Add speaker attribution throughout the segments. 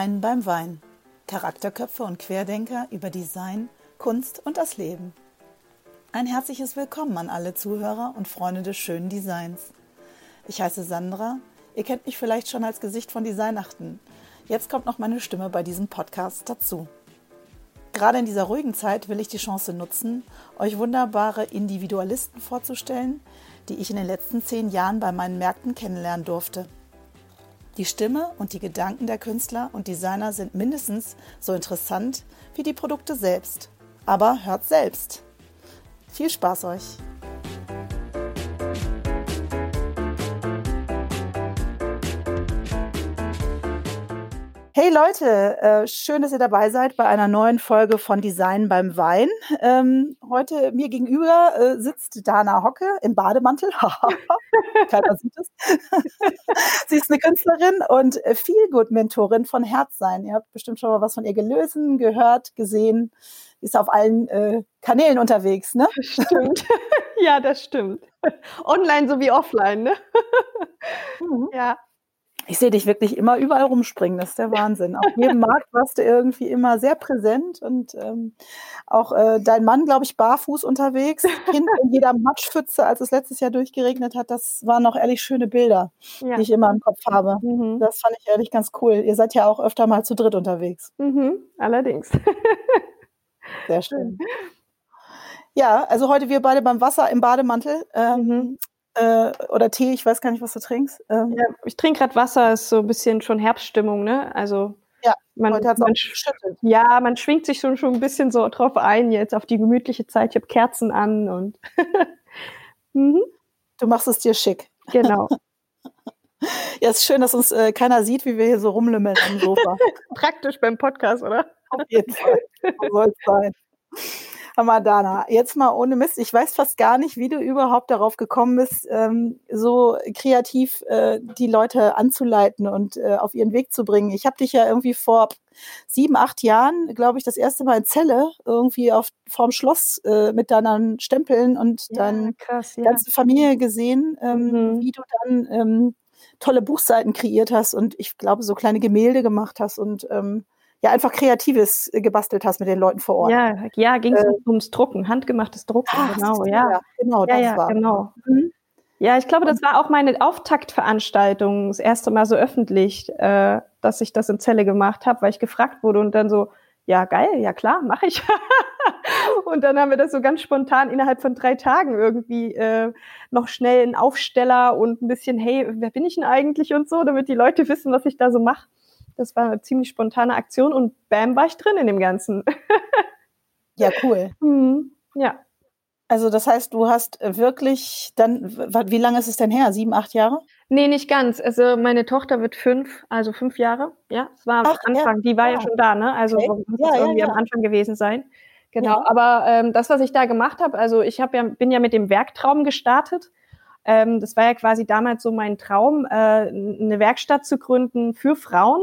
Speaker 1: Design beim Wein. Charakterköpfe und Querdenker über Design, Kunst und das Leben. Ein herzliches Willkommen an alle Zuhörer und Freunde des schönen Designs. Ich heiße Sandra. Ihr kennt mich vielleicht schon als Gesicht von Designachten. Jetzt kommt noch meine Stimme bei diesem Podcast dazu. Gerade in dieser ruhigen Zeit will ich die Chance nutzen, euch wunderbare Individualisten vorzustellen, die ich in den letzten zehn Jahren bei meinen Märkten kennenlernen durfte. Die Stimme und die Gedanken der Künstler und Designer sind mindestens so interessant wie die Produkte selbst. Aber hört selbst. Viel Spaß euch! Hey Leute, äh, schön, dass ihr dabei seid bei einer neuen Folge von Design beim Wein. Ähm, heute mir gegenüber äh, sitzt Dana Hocke im Bademantel. Keiner sieht es. Sie ist eine Künstlerin und Feelgood-Mentorin von Herzsein. Ihr habt bestimmt schon mal was von ihr gelesen, gehört, gesehen. Ist auf allen äh, Kanälen unterwegs, ne?
Speaker 2: Stimmt. ja, das stimmt. Online sowie offline, ne?
Speaker 1: Mhm. Ja ich sehe dich wirklich immer überall rumspringen. Das ist der Wahnsinn. Auf jedem Markt warst du irgendwie immer sehr präsent und ähm, auch äh, dein Mann, glaube ich, barfuß unterwegs, Kind in jeder Matschpfütze, als es letztes Jahr durchgeregnet hat. Das waren noch ehrlich schöne Bilder, ja. die ich immer im Kopf habe. Mhm. Das fand ich ehrlich ganz cool. Ihr seid ja auch öfter mal zu dritt unterwegs.
Speaker 2: Mhm, allerdings.
Speaker 1: Sehr schön. Ja, also heute wir beide beim Wasser im Bademantel. Ähm, mhm äh, oder Tee, ich weiß gar nicht, was du trinkst.
Speaker 2: Ähm, ja, ich trinke gerade Wasser, ist so ein bisschen schon Herbststimmung, ne? Also
Speaker 1: ja,
Speaker 2: man,
Speaker 1: heute
Speaker 2: man. Ja, man schwingt sich schon, schon ein bisschen so drauf ein, jetzt auf die gemütliche Zeit. Ich habe Kerzen an und
Speaker 1: mhm. du machst es dir schick.
Speaker 2: Genau.
Speaker 1: Ja, es ist schön, dass uns äh, keiner sieht, wie wir hier so rumlümmeln am Sofa.
Speaker 2: Praktisch beim Podcast, oder?
Speaker 1: Auf jeden Fall. So soll es sein. Hamadana, jetzt mal ohne Mist. Ich weiß fast gar nicht, wie du überhaupt darauf gekommen bist, ähm, so kreativ äh, die Leute anzuleiten und äh, auf ihren Weg zu bringen. Ich habe dich ja irgendwie vor sieben, acht Jahren, glaube ich, das erste Mal in Zelle irgendwie auf vorm Schloss äh, mit deinen Stempeln und ja, deine ja. ganze Familie gesehen, ähm, mhm. wie du dann ähm, tolle Buchseiten kreiert hast und ich glaube so kleine Gemälde gemacht hast und ähm, ja einfach Kreatives äh, gebastelt hast mit den Leuten vor Ort.
Speaker 2: Ja, ja ging es äh, ums Drucken, handgemachtes Drucken,
Speaker 1: ach, genau, ja. ja. Genau,
Speaker 2: ja, das ja, war. Genau. Mhm. Ja, ich glaube, das war auch meine Auftaktveranstaltung, das erste Mal so öffentlich, äh, dass ich das in Zelle gemacht habe, weil ich gefragt wurde und dann so, ja, geil, ja klar, mache ich. und dann haben wir das so ganz spontan innerhalb von drei Tagen irgendwie äh, noch schnell einen Aufsteller und ein bisschen, hey, wer bin ich denn eigentlich und so, damit die Leute wissen, was ich da so mache. Das war eine ziemlich spontane Aktion und bam, war ich drin in dem Ganzen.
Speaker 1: ja, cool.
Speaker 2: Mhm. Ja.
Speaker 1: Also das heißt, du hast wirklich dann, wie lange ist es denn her? Sieben, acht Jahre?
Speaker 2: Nee, nicht ganz. Also meine Tochter wird fünf, also fünf Jahre. Ja, es war am Anfang. Ja. Die war ja. ja ah. schon da, ne? Also okay. muss ja, irgendwie am Anfang gewesen sein. Genau. Aber ähm, das, was ich da gemacht habe, also ich habe ja, bin ja mit dem Werktraum gestartet. Ähm, das war ja quasi damals so mein Traum, äh, eine Werkstatt zu gründen für Frauen,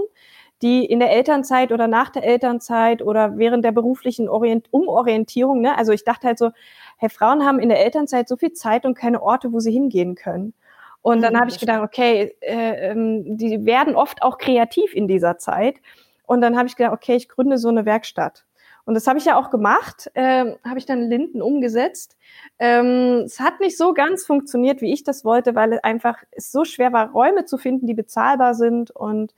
Speaker 2: die in der Elternzeit oder nach der Elternzeit oder während der beruflichen Orient Umorientierung, ne? also ich dachte halt so, hey, Frauen haben in der Elternzeit so viel Zeit und keine Orte, wo sie hingehen können. Und dann mhm, habe ich gedacht, okay, äh, ähm, die werden oft auch kreativ in dieser Zeit. Und dann habe ich gedacht, okay, ich gründe so eine Werkstatt. Und das habe ich ja auch gemacht, äh, habe ich dann in Linden umgesetzt. Ähm, es hat nicht so ganz funktioniert, wie ich das wollte, weil es einfach es so schwer war, Räume zu finden, die bezahlbar sind. Und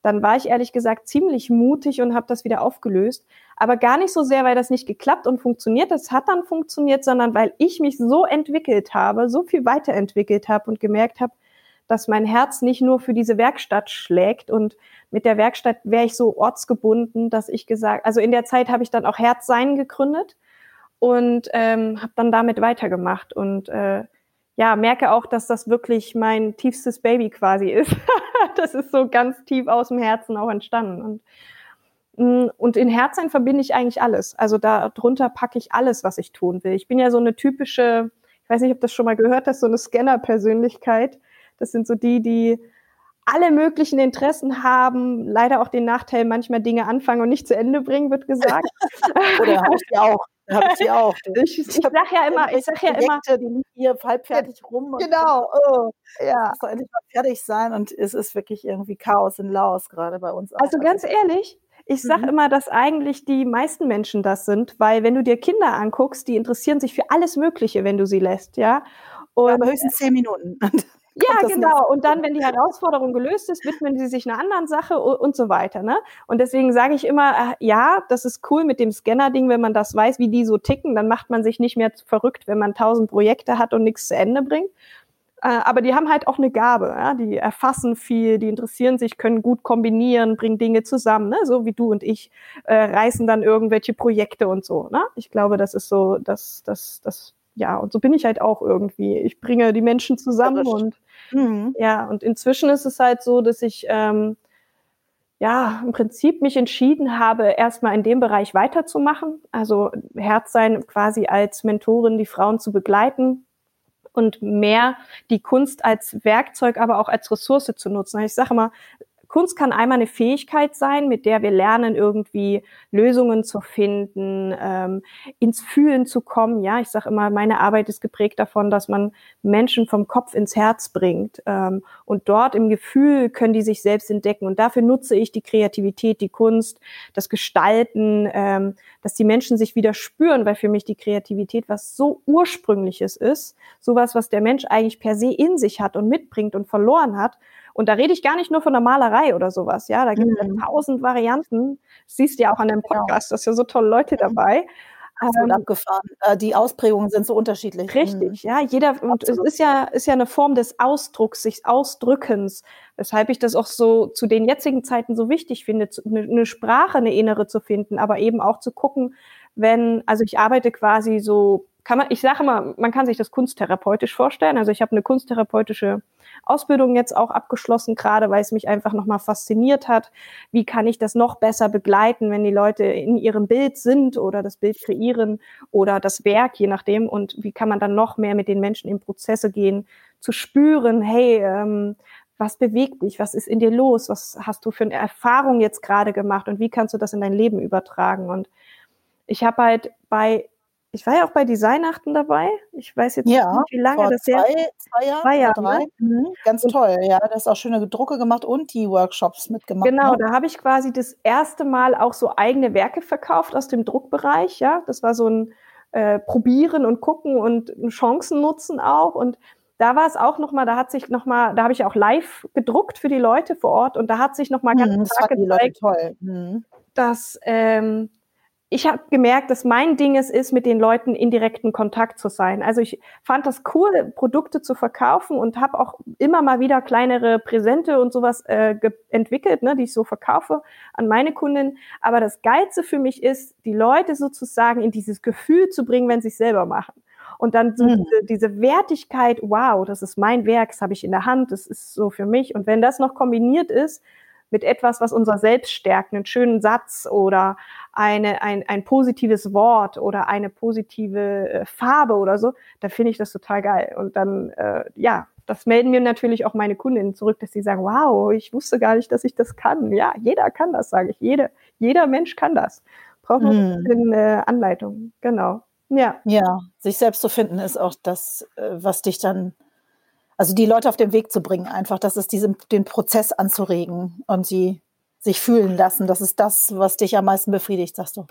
Speaker 2: dann war ich ehrlich gesagt ziemlich mutig und habe das wieder aufgelöst. Aber gar nicht so sehr, weil das nicht geklappt und funktioniert, das hat dann funktioniert, sondern weil ich mich so entwickelt habe, so viel weiterentwickelt habe und gemerkt habe, dass mein Herz nicht nur für diese Werkstatt schlägt und mit der Werkstatt wäre ich so ortsgebunden, dass ich gesagt, also in der Zeit habe ich dann auch Herzsein gegründet und ähm, habe dann damit weitergemacht und äh, ja, merke auch, dass das wirklich mein tiefstes Baby quasi ist. das ist so ganz tief aus dem Herzen auch entstanden und mm, und in Herzsein verbinde ich eigentlich alles. Also da drunter packe ich alles, was ich tun will. Ich bin ja so eine typische, ich weiß nicht, ob das schon mal gehört hast, so eine Scanner-Persönlichkeit. Das sind so die, die alle möglichen Interessen haben, leider auch den Nachteil, manchmal Dinge anfangen und nicht zu Ende bringen, wird gesagt.
Speaker 1: Oder hast ja auch. habe ich die auch.
Speaker 2: Ich, ich, ich sag ja immer, ich sag ja immer,
Speaker 1: die liegen hier halbfertig rum.
Speaker 2: Genau.
Speaker 1: oh, ja. Es soll endlich mal fertig sein und es ist wirklich irgendwie Chaos in Laos gerade bei uns.
Speaker 2: Auch. Also ganz ehrlich, ich sage mhm. immer, dass eigentlich die meisten Menschen das sind, weil wenn du dir Kinder anguckst, die interessieren sich für alles Mögliche, wenn du sie lässt, ja.
Speaker 1: Und, ja, aber höchstens zehn Minuten.
Speaker 2: ja, genau. Und dann, wenn die Herausforderung gelöst ist, widmen sie sich einer anderen Sache und so weiter. Ne? Und deswegen sage ich immer, äh, ja, das ist cool mit dem Scanner-Ding, wenn man das weiß, wie die so ticken, dann macht man sich nicht mehr verrückt, wenn man tausend Projekte hat und nichts zu Ende bringt. Äh, aber die haben halt auch eine Gabe, ja? die erfassen viel, die interessieren sich, können gut kombinieren, bringen Dinge zusammen, ne? so wie du und ich, äh, reißen dann irgendwelche Projekte und so. Ne? Ich glaube, das ist so, das, das, das, ja, und so bin ich halt auch irgendwie. Ich bringe die Menschen zusammen und mhm. ja, und inzwischen ist es halt so, dass ich ähm, ja, im Prinzip mich entschieden habe, erstmal in dem Bereich weiterzumachen. Also Herz sein quasi als Mentorin, die Frauen zu begleiten, und mehr die Kunst als Werkzeug, aber auch als Ressource zu nutzen. Ich sage immer, Kunst kann einmal eine Fähigkeit sein, mit der wir lernen, irgendwie Lösungen zu finden, ähm, ins Fühlen zu kommen. Ja, ich sage immer, meine Arbeit ist geprägt davon, dass man Menschen vom Kopf ins Herz bringt. Ähm, und dort im Gefühl können die sich selbst entdecken. Und dafür nutze ich die Kreativität, die Kunst, das Gestalten, ähm, dass die Menschen sich wieder spüren, weil für mich die Kreativität was so ursprüngliches ist, sowas, was der Mensch eigentlich per se in sich hat und mitbringt und verloren hat und da rede ich gar nicht nur von der Malerei oder sowas, ja, da gibt es mhm. ja tausend Varianten. Das siehst du ja auch an dem genau. Podcast, da sind ja so tolle Leute mhm. dabei.
Speaker 1: Ähm, abgefahren. Äh, die Ausprägungen sind so unterschiedlich.
Speaker 2: Richtig, mhm. ja. Jeder, und es ist ja, ist ja eine Form des Ausdrucks, sich Ausdrückens, weshalb ich das auch so zu den jetzigen Zeiten so wichtig finde, eine Sprache, eine innere zu finden, aber eben auch zu gucken, wenn, also ich arbeite quasi so, kann man, ich sage mal, man kann sich das kunsttherapeutisch vorstellen. Also ich habe eine kunsttherapeutische Ausbildung jetzt auch abgeschlossen, gerade weil es mich einfach nochmal fasziniert hat. Wie kann ich das noch besser begleiten, wenn die Leute in ihrem Bild sind oder das Bild kreieren oder das Werk, je nachdem. Und wie kann man dann noch mehr mit den Menschen in Prozesse gehen, zu spüren, hey, ähm, was bewegt dich? Was ist in dir los? Was hast du für eine Erfahrung jetzt gerade gemacht? Und wie kannst du das in dein Leben übertragen? Und ich habe halt bei ich war ja auch bei Designachten dabei. Ich weiß jetzt ja, nicht, wie lange das
Speaker 1: her ist. Zwei Jahre, zwei Jahre drei. Mhm, ganz und, toll, ja. Da ist auch schöne Drucke gemacht und die Workshops mitgemacht.
Speaker 2: Genau, ne? da habe ich quasi das erste Mal auch so eigene Werke verkauft aus dem Druckbereich. Ja, das war so ein äh, Probieren und Gucken und Chancen nutzen auch. Und da war es auch nochmal, da hat sich nochmal, da habe ich auch live gedruckt für die Leute vor Ort und da hat sich nochmal ganz hm, stark gezeigt, hm. dass ähm, ich habe gemerkt, dass mein Ding es ist, mit den Leuten in direkten Kontakt zu sein. Also ich fand das cool, Produkte zu verkaufen und habe auch immer mal wieder kleinere Präsente und sowas äh, entwickelt, ne, die ich so verkaufe an meine Kunden. Aber das Geilste für mich ist, die Leute sozusagen in dieses Gefühl zu bringen, wenn sie es selber machen. Und dann so mhm. diese, diese Wertigkeit, wow, das ist mein Werk, das habe ich in der Hand, das ist so für mich. Und wenn das noch kombiniert ist mit etwas, was unser Selbst stärkt, einen schönen Satz oder eine, ein, ein positives Wort oder eine positive äh, Farbe oder so, da finde ich das total geil. Und dann, äh, ja, das melden mir natürlich auch meine Kundinnen zurück, dass sie sagen, wow, ich wusste gar nicht, dass ich das kann. Ja, jeder kann das, sage ich. Jede, jeder Mensch kann das. Braucht nur ein hm. bisschen äh, Anleitung. Genau. Ja.
Speaker 1: Ja, sich selbst zu finden ist auch das, äh, was dich dann also die Leute auf den Weg zu bringen, einfach, das ist diesen, den Prozess anzuregen und sie sich fühlen lassen. Das ist das, was dich am meisten befriedigt, sagst du.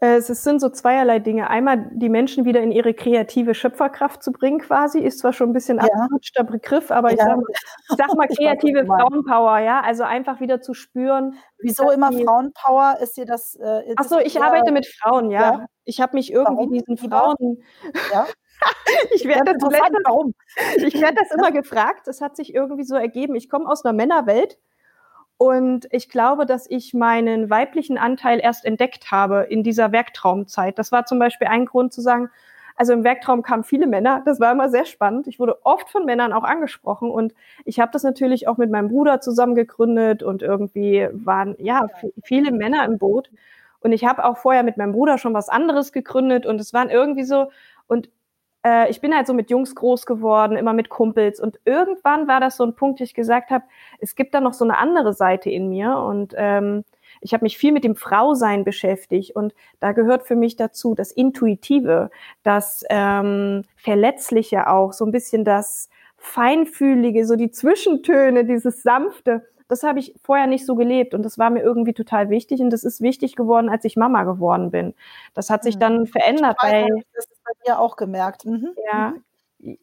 Speaker 2: Äh, es sind so zweierlei Dinge. Einmal die Menschen wieder in ihre kreative Schöpferkraft zu bringen, quasi, ist zwar schon ein bisschen ja. abgerutschter Begriff, aber ich, sag mal, ich sag mal kreative Frauenpower, ja, also einfach wieder zu spüren.
Speaker 1: Wieso immer Frauenpower? Ist dir das?
Speaker 2: Äh, Ach so, ich ja, arbeite mit Frauen, ja. ja. Ich habe mich irgendwie diesen Frauen. Ja. ich werde das, warum? Ich werde das immer gefragt. Das hat sich irgendwie so ergeben. Ich komme aus einer Männerwelt und ich glaube, dass ich meinen weiblichen Anteil erst entdeckt habe in dieser Werktraumzeit. Das war zum Beispiel ein Grund zu sagen, also im Werktraum kamen viele Männer. Das war immer sehr spannend. Ich wurde oft von Männern auch angesprochen und ich habe das natürlich auch mit meinem Bruder zusammen gegründet und irgendwie waren ja viele Männer im Boot. Und ich habe auch vorher mit meinem Bruder schon was anderes gegründet und es waren irgendwie so und äh, ich bin halt so mit Jungs groß geworden, immer mit Kumpels. Und irgendwann war das so ein Punkt, wo ich gesagt habe, es gibt da noch so eine andere Seite in mir. Und ähm, ich habe mich viel mit dem Frausein beschäftigt und da gehört für mich dazu das Intuitive, das ähm, Verletzliche auch, so ein bisschen das Feinfühlige, so die Zwischentöne, dieses Sanfte. Das habe ich vorher nicht so gelebt und das war mir irgendwie total wichtig und das ist wichtig geworden, als ich Mama geworden bin. Das hat sich mhm. dann verändert.
Speaker 1: Ich weiß, bei, das dir auch gemerkt.
Speaker 2: Mhm. Ja, mhm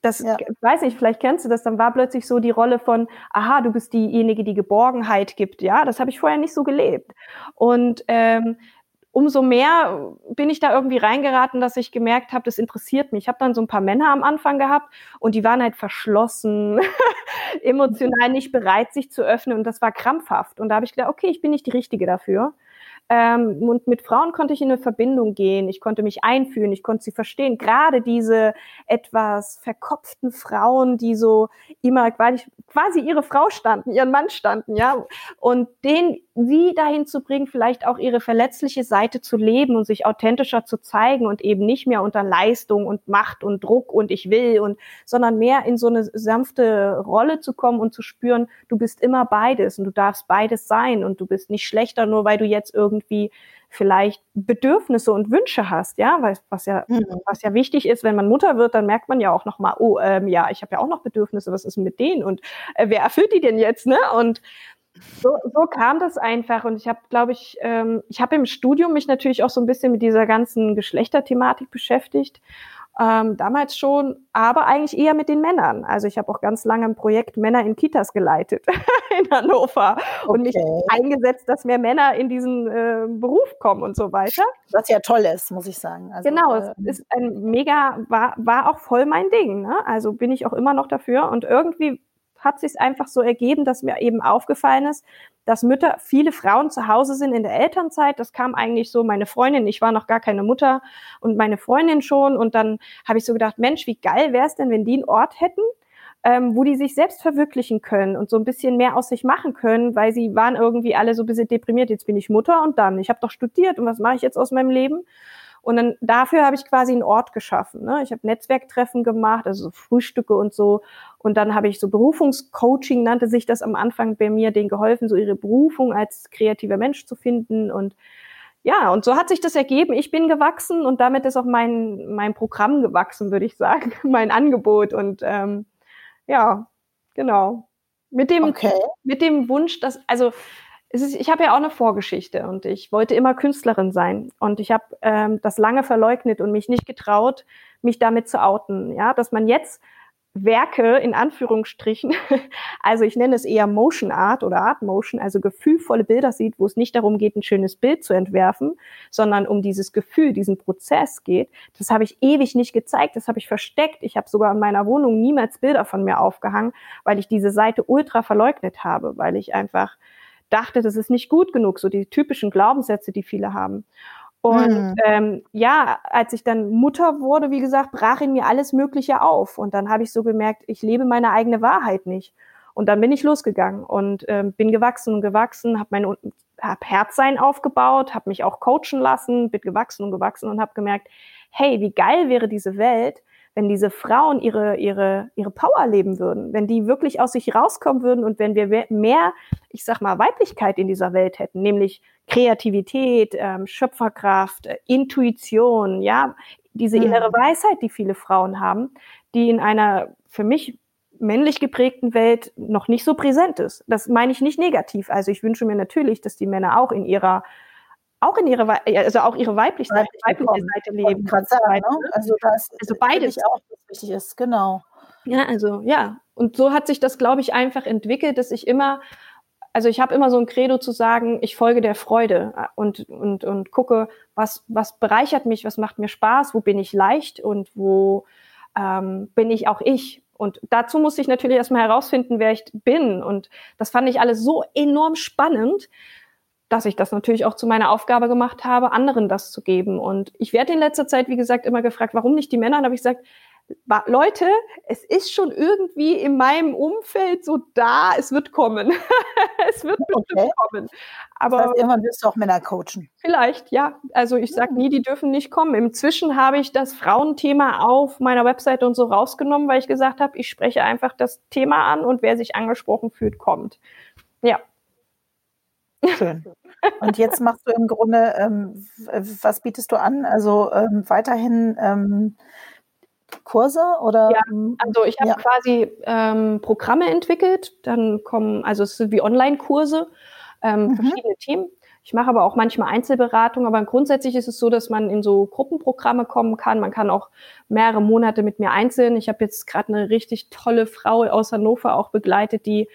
Speaker 2: das ja. weiß ich, vielleicht kennst du das, dann war plötzlich so die Rolle von, aha, du bist diejenige, die Geborgenheit gibt, ja, das habe ich vorher nicht so gelebt. Und ähm, umso mehr bin ich da irgendwie reingeraten, dass ich gemerkt habe, das interessiert mich. Ich habe dann so ein paar Männer am Anfang gehabt und die waren halt verschlossen, emotional nicht bereit, sich zu öffnen und das war krampfhaft. Und da habe ich gedacht, okay, ich bin nicht die Richtige dafür. Ähm, und mit Frauen konnte ich in eine Verbindung gehen, ich konnte mich einfühlen, ich konnte sie verstehen. Gerade diese etwas verkopften Frauen, die so immer quasi ihre Frau standen, ihren Mann standen, ja. Und den, sie dahin zu bringen, vielleicht auch ihre verletzliche Seite zu leben und sich authentischer zu zeigen und eben nicht mehr unter Leistung und Macht und Druck und ich will und, sondern mehr in so eine sanfte Rolle zu kommen und zu spüren, du bist immer beides und du darfst beides sein und du bist nicht schlechter, nur weil du jetzt irgendwie irgendwie vielleicht Bedürfnisse und Wünsche hast, ja, weil was ja mhm. was ja wichtig ist, wenn man Mutter wird, dann merkt man ja auch noch mal, oh, ähm, ja, ich habe ja auch noch Bedürfnisse, was ist mit denen und äh, wer erfüllt die denn jetzt, ne? Und so, so kam das einfach und ich habe, glaube ich, ähm, ich habe im Studium mich natürlich auch so ein bisschen mit dieser ganzen Geschlechterthematik beschäftigt ähm, damals schon, aber eigentlich eher mit den Männern. Also ich habe auch ganz lange ein Projekt Männer in Kitas geleitet in Hannover okay. und mich eingesetzt, dass mehr Männer in diesen äh, Beruf kommen und so weiter.
Speaker 1: Was ja toll ist, muss ich sagen.
Speaker 2: Also, genau, äh, es ist ein mega, war, war auch voll mein Ding. Ne? Also bin ich auch immer noch dafür und irgendwie hat sich einfach so ergeben, dass mir eben aufgefallen ist, dass Mütter, viele Frauen zu Hause sind in der Elternzeit. Das kam eigentlich so, meine Freundin, ich war noch gar keine Mutter und meine Freundin schon. Und dann habe ich so gedacht, Mensch, wie geil wäre es denn, wenn die einen Ort hätten, ähm, wo die sich selbst verwirklichen können und so ein bisschen mehr aus sich machen können, weil sie waren irgendwie alle so ein bisschen deprimiert. Jetzt bin ich Mutter und dann, ich habe doch studiert und was mache ich jetzt aus meinem Leben? Und dann dafür habe ich quasi einen Ort geschaffen. Ne? Ich habe Netzwerktreffen gemacht, also so Frühstücke und so. Und dann habe ich so Berufungscoaching, nannte sich das am Anfang bei mir, denen geholfen, so ihre Berufung als kreativer Mensch zu finden. Und ja, und so hat sich das ergeben. Ich bin gewachsen und damit ist auch mein, mein Programm gewachsen, würde ich sagen, mein Angebot. Und ähm, ja, genau. Mit dem, okay. mit dem Wunsch, dass, also ist, ich habe ja auch eine Vorgeschichte und ich wollte immer Künstlerin sein und ich habe ähm, das lange verleugnet und mich nicht getraut, mich damit zu outen. Ja, dass man jetzt Werke in Anführungsstrichen, also ich nenne es eher Motion Art oder Art Motion, also gefühlvolle Bilder sieht, wo es nicht darum geht, ein schönes Bild zu entwerfen, sondern um dieses Gefühl, diesen Prozess geht. Das habe ich ewig nicht gezeigt, das habe ich versteckt. Ich habe sogar in meiner Wohnung niemals Bilder von mir aufgehangen, weil ich diese Seite ultra verleugnet habe, weil ich einfach dachte, das ist nicht gut genug, so die typischen Glaubenssätze, die viele haben. Und mhm. ähm, ja, als ich dann Mutter wurde, wie gesagt, brach in mir alles Mögliche auf. Und dann habe ich so gemerkt, ich lebe meine eigene Wahrheit nicht. Und dann bin ich losgegangen und ähm, bin gewachsen und gewachsen, habe mein hab Herzsein aufgebaut, habe mich auch coachen lassen, bin gewachsen und gewachsen und habe gemerkt, hey, wie geil wäre diese Welt, wenn diese Frauen ihre, ihre, ihre Power leben würden, wenn die wirklich aus sich rauskommen würden und wenn wir mehr, ich sag mal, Weiblichkeit in dieser Welt hätten, nämlich Kreativität, ähm, Schöpferkraft, äh, Intuition, ja, diese mhm. innere Weisheit, die viele Frauen haben, die in einer für mich männlich geprägten Welt noch nicht so präsent ist. Das meine ich nicht negativ. Also ich wünsche mir natürlich, dass die Männer auch in ihrer auch in ihre, also auch ihre weibliche Seite, weibliche Seite leben.
Speaker 1: Sagen, ne? Also, das also beides. auch, was wichtig ist, genau.
Speaker 2: Ja, also ja. Und so hat sich das, glaube ich, einfach entwickelt, dass ich immer, also ich habe immer so ein Credo zu sagen, ich folge der Freude äh, und, und, und gucke, was, was bereichert mich, was macht mir Spaß, wo bin ich leicht und wo ähm, bin ich auch ich. Und dazu musste ich natürlich erstmal herausfinden, wer ich bin. Und das fand ich alles so enorm spannend, dass ich das natürlich auch zu meiner Aufgabe gemacht habe, anderen das zu geben. Und ich werde in letzter Zeit, wie gesagt, immer gefragt, warum nicht die Männer? Und habe ich gesagt, Leute, es ist schon irgendwie in meinem Umfeld so da, es wird kommen. es wird bestimmt okay. kommen.
Speaker 1: Aber das heißt, irgendwann wirst du auch Männer coachen.
Speaker 2: Vielleicht, ja. Also ich sage nie, die dürfen nicht kommen. Inzwischen habe ich das Frauenthema auf meiner Webseite und so rausgenommen, weil ich gesagt habe, ich spreche einfach das Thema an und wer sich angesprochen fühlt, kommt. Ja.
Speaker 1: Schön. Und jetzt machst du im Grunde, ähm, was bietest du an? Also ähm, weiterhin ähm, Kurse oder?
Speaker 2: Ja, also ich habe ja. quasi ähm, Programme entwickelt, dann kommen, also es sind wie Online-Kurse, ähm, mhm. verschiedene Themen. Ich mache aber auch manchmal Einzelberatung, aber grundsätzlich ist es so, dass man in so Gruppenprogramme kommen kann. Man kann auch mehrere Monate mit mir einzeln. Ich habe jetzt gerade eine richtig tolle Frau aus Hannover auch begleitet, die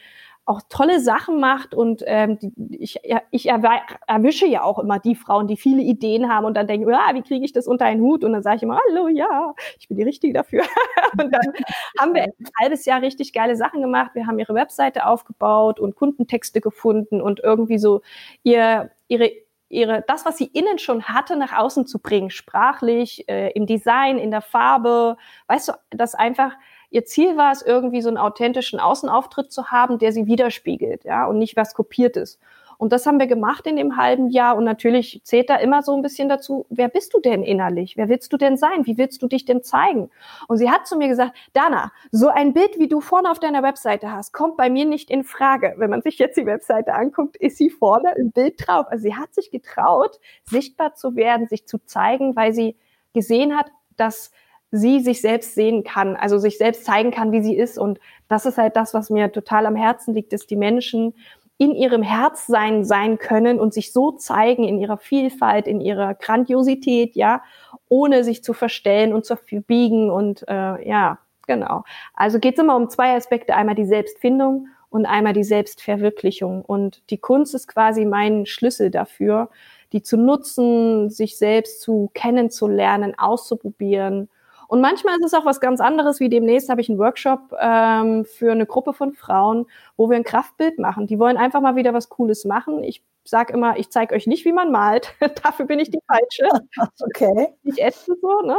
Speaker 2: auch tolle Sachen macht und ähm, die, ich, ja, ich erwische ja auch immer die Frauen, die viele Ideen haben und dann denken, ah, wie kriege ich das unter einen Hut? Und dann sage ich immer, hallo, ja, ich bin die Richtige dafür. und dann haben wir ein halbes Jahr richtig geile Sachen gemacht. Wir haben ihre Webseite aufgebaut und Kundentexte gefunden und irgendwie so ihr, ihre ihre, das, was sie innen schon hatte, nach außen zu bringen, sprachlich, äh, im Design, in der Farbe, weißt du, das einfach Ihr Ziel war es, irgendwie so einen authentischen Außenauftritt zu haben, der sie widerspiegelt, ja, und nicht was kopiertes. Und das haben wir gemacht in dem halben Jahr. Und natürlich zählt da immer so ein bisschen dazu, wer bist du denn innerlich? Wer willst du denn sein? Wie willst du dich denn zeigen? Und sie hat zu mir gesagt, Dana, so ein Bild, wie du vorne auf deiner Webseite hast, kommt bei mir nicht in Frage. Wenn man sich jetzt die Webseite anguckt, ist sie vorne im Bild drauf. Also sie hat sich getraut, sichtbar zu werden, sich zu zeigen, weil sie gesehen hat, dass sie sich selbst sehen kann, also sich selbst zeigen kann, wie sie ist. Und das ist halt das, was mir total am Herzen liegt, dass die Menschen in ihrem Herzsein sein können und sich so zeigen in ihrer Vielfalt, in ihrer Grandiosität, ja, ohne sich zu verstellen und zu verbiegen und äh, ja, genau. Also geht es immer um zwei Aspekte, einmal die Selbstfindung und einmal die Selbstverwirklichung. Und die Kunst ist quasi mein Schlüssel dafür, die zu nutzen, sich selbst zu kennenzulernen, auszuprobieren und manchmal ist es auch was ganz anderes, wie demnächst habe ich einen Workshop ähm, für eine Gruppe von Frauen, wo wir ein Kraftbild machen. Die wollen einfach mal wieder was Cooles machen. Ich sage immer, ich zeige euch nicht, wie man malt. Dafür bin ich die Falsche.
Speaker 1: okay.
Speaker 2: Ich esse so, ne?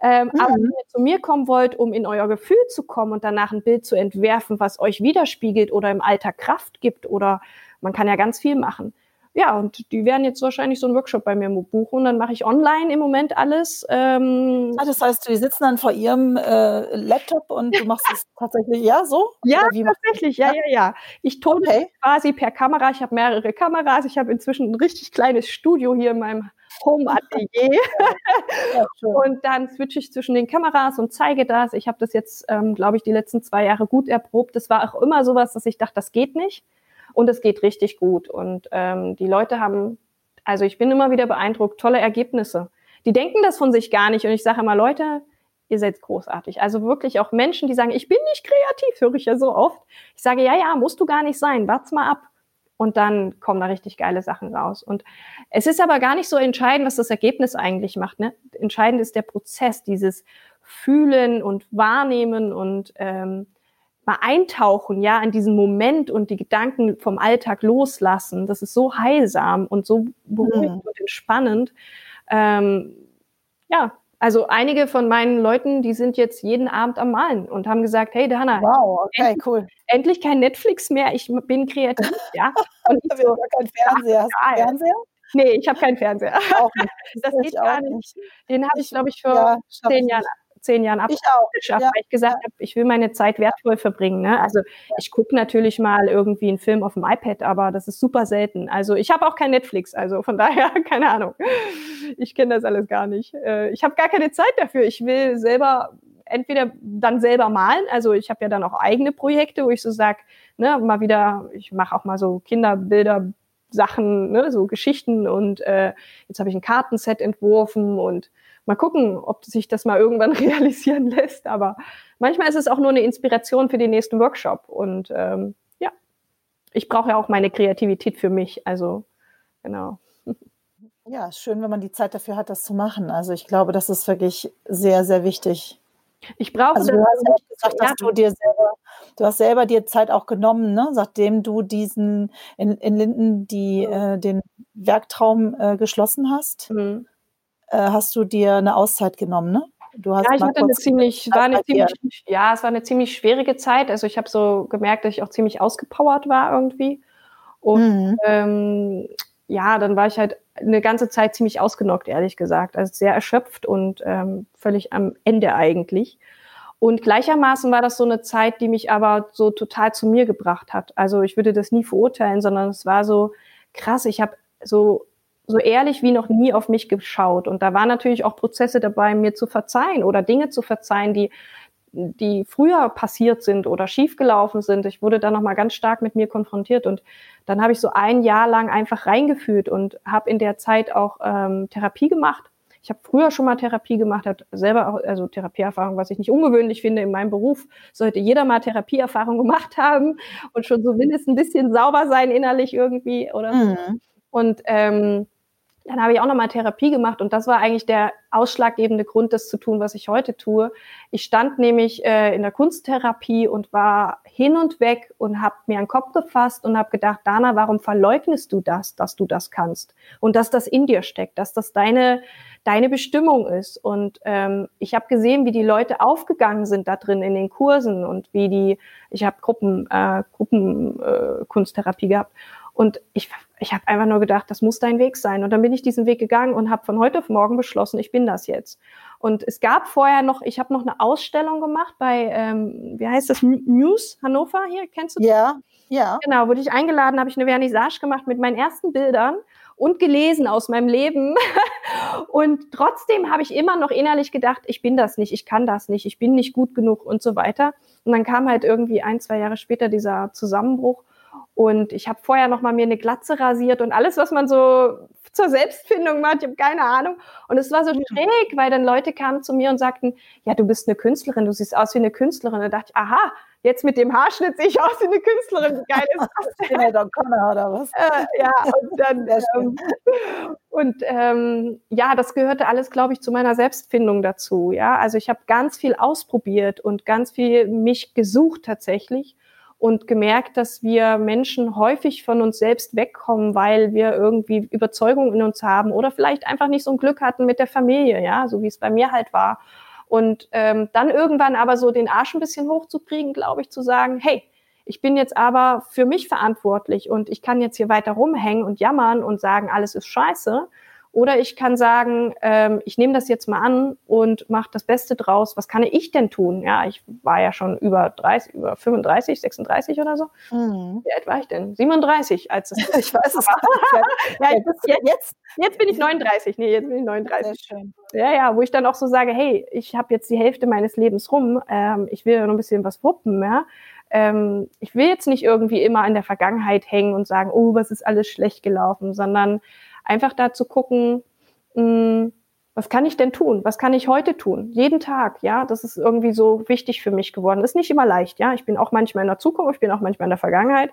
Speaker 2: Ähm, mhm. Aber wenn ihr zu mir kommen wollt, um in euer Gefühl zu kommen und danach ein Bild zu entwerfen, was euch widerspiegelt oder im Alltag Kraft gibt oder man kann ja ganz viel machen, ja, und die werden jetzt wahrscheinlich so einen Workshop bei mir buchen. Dann mache ich online im Moment alles. Ähm
Speaker 1: ah, das heißt, die sitzen dann vor ihrem äh, Laptop und du machst es tatsächlich, ja, so?
Speaker 2: Ja, tatsächlich, ja, ja, ja. Ich tone okay. quasi per Kamera. Ich habe mehrere Kameras. Ich habe inzwischen ein richtig kleines Studio hier in meinem Home-Atelier. ja, und dann switche ich zwischen den Kameras und zeige das. Ich habe das jetzt, ähm, glaube ich, die letzten zwei Jahre gut erprobt. Das war auch immer sowas, dass ich dachte, das geht nicht. Und es geht richtig gut. Und ähm, die Leute haben, also ich bin immer wieder beeindruckt, tolle Ergebnisse. Die denken das von sich gar nicht. Und ich sage immer, Leute, ihr seid großartig. Also wirklich auch Menschen, die sagen, ich bin nicht kreativ, höre ich ja so oft. Ich sage, ja, ja, musst du gar nicht sein, wart's mal ab. Und dann kommen da richtig geile Sachen raus. Und es ist aber gar nicht so entscheidend, was das Ergebnis eigentlich macht. Ne? Entscheidend ist der Prozess, dieses Fühlen und Wahrnehmen und ähm, mal eintauchen, ja, in diesen Moment und die Gedanken vom Alltag loslassen. Das ist so heilsam und so beruhigend mhm. und entspannend. Ähm, ja, also einige von meinen Leuten, die sind jetzt jeden Abend am Malen und haben gesagt, hey Dana,
Speaker 1: wow, okay, endlich,
Speaker 2: cool. Endlich kein Netflix mehr, ich bin kreativ, ja.
Speaker 1: Und ich so, kein Fernseher. Hast du Fernseher?
Speaker 2: Nee, ich habe keinen Fernseher. Auch nicht. Das, das geht gar nicht. nicht. Den habe ich, glaube ich, vor ja, zehn Jahren zehn Jahren
Speaker 1: ich auch.
Speaker 2: geschafft, ja. weil ich gesagt habe, ich will meine Zeit wertvoll verbringen. Ne? Also ich gucke natürlich mal irgendwie einen Film auf dem iPad, aber das ist super selten. Also ich habe auch kein Netflix, also von daher keine Ahnung. Ich kenne das alles gar nicht. Äh, ich habe gar keine Zeit dafür. Ich will selber entweder dann selber malen, also ich habe ja dann auch eigene Projekte, wo ich so sag, ne, mal wieder, ich mache auch mal so Kinderbilder, Sachen, ne, so Geschichten und äh, jetzt habe ich ein Kartenset entworfen und mal gucken, ob sich das mal irgendwann realisieren lässt. Aber manchmal ist es auch nur eine Inspiration für den nächsten Workshop. Und ähm, ja, ich brauche ja auch meine Kreativität für mich. Also genau.
Speaker 1: Ja, schön, wenn man die Zeit dafür hat, das zu machen. Also ich glaube, das ist wirklich sehr, sehr wichtig.
Speaker 2: Ich brauche
Speaker 1: also du hast ja gesagt, dass du dir selber, du hast selber dir Zeit auch genommen, ne? Seitdem du diesen in, in Linden die äh, den Werktraum äh, geschlossen hast. Mhm hast du dir eine Auszeit genommen, ne?
Speaker 2: Du hast ja, ich hatte eine ziemlich, war eine ziemlich, ja, es war eine ziemlich schwierige Zeit. Also ich habe so gemerkt, dass ich auch ziemlich ausgepowert war irgendwie. Und mhm. ähm, ja, dann war ich halt eine ganze Zeit ziemlich ausgenockt, ehrlich gesagt. Also sehr erschöpft und ähm, völlig am Ende eigentlich. Und gleichermaßen war das so eine Zeit, die mich aber so total zu mir gebracht hat. Also ich würde das nie verurteilen, sondern es war so, krass, ich habe so so ehrlich wie noch nie auf mich geschaut. Und da waren natürlich auch Prozesse dabei, mir zu verzeihen oder Dinge zu verzeihen, die die früher passiert sind oder schiefgelaufen sind. Ich wurde da nochmal ganz stark mit mir konfrontiert und dann habe ich so ein Jahr lang einfach reingefühlt und habe in der Zeit auch ähm, Therapie gemacht. Ich habe früher schon mal Therapie gemacht, habe selber auch, also Therapieerfahrung, was ich nicht ungewöhnlich finde in meinem Beruf, sollte jeder mal Therapieerfahrung gemacht haben und schon so mindestens ein bisschen sauber sein innerlich irgendwie oder so. Mhm. Und ähm, dann habe ich auch nochmal Therapie gemacht und das war eigentlich der ausschlaggebende Grund, das zu tun, was ich heute tue. Ich stand nämlich äh, in der Kunsttherapie und war hin und weg und habe mir einen Kopf gefasst und habe gedacht, Dana, warum verleugnest du das, dass du das kannst und dass das in dir steckt, dass das deine deine Bestimmung ist. Und ähm, ich habe gesehen, wie die Leute aufgegangen sind da drin in den Kursen und wie die, ich habe Gruppen, äh, Gruppenkunsttherapie äh, gehabt und ich, ich habe einfach nur gedacht, das muss dein Weg sein. Und dann bin ich diesen Weg gegangen und habe von heute auf morgen beschlossen, ich bin das jetzt. Und es gab vorher noch, ich habe noch eine Ausstellung gemacht bei, ähm, wie heißt das, News Hannover hier, kennst du
Speaker 1: das? Ja, ja.
Speaker 2: Genau, wurde ich eingeladen, habe ich eine Vernissage gemacht mit meinen ersten Bildern und gelesen aus meinem Leben. und trotzdem habe ich immer noch innerlich gedacht, ich bin das nicht, ich kann das nicht, ich bin nicht gut genug und so weiter. Und dann kam halt irgendwie ein, zwei Jahre später dieser Zusammenbruch. Und ich habe vorher noch mal mir eine Glatze rasiert und alles, was man so zur Selbstfindung macht, ich habe keine Ahnung. Und es war so schräg, weil dann Leute kamen zu mir und sagten, ja, du bist eine Künstlerin, du siehst aus wie eine Künstlerin. Und da dachte ich, aha, jetzt mit dem Haarschnitt sehe ich aus wie eine Künstlerin. Wie geil ist das
Speaker 1: denn? Don Connor oder was?
Speaker 2: Äh, ja, und dann, ähm, und ähm, ja, das gehörte alles, glaube ich, zu meiner Selbstfindung dazu. Ja, also ich habe ganz viel ausprobiert und ganz viel mich gesucht tatsächlich und gemerkt, dass wir Menschen häufig von uns selbst wegkommen, weil wir irgendwie Überzeugungen in uns haben oder vielleicht einfach nicht so ein Glück hatten mit der Familie, ja, so wie es bei mir halt war. Und ähm, dann irgendwann aber so den Arsch ein bisschen hochzukriegen, glaube ich, zu sagen, hey, ich bin jetzt aber für mich verantwortlich und ich kann jetzt hier weiter rumhängen und jammern und sagen, alles ist scheiße, oder ich kann sagen, ähm, ich nehme das jetzt mal an und mache das Beste draus. Was kann ich denn tun? Ja, ich war ja schon über 30, über 35, 36 oder so. Mhm. Wie alt war ich denn? 37, als es.
Speaker 1: ich weiß es
Speaker 2: nicht. ja, jetzt, jetzt, jetzt bin ich 39. Nee, jetzt bin ich 39. Sehr schön. Ja, ja, wo ich dann auch so sage, hey, ich habe jetzt die Hälfte meines Lebens rum. Ähm, ich will noch ein bisschen was wuppen, ja ähm, ich will jetzt nicht irgendwie immer in der Vergangenheit hängen und sagen, oh, was ist alles schlecht gelaufen, sondern einfach da zu gucken, mh, hm, was kann ich denn tun? Was kann ich heute tun? Jeden Tag, ja, das ist irgendwie so wichtig für mich geworden. Ist nicht immer leicht, ja. Ich bin auch manchmal in der Zukunft, ich bin auch manchmal in der Vergangenheit,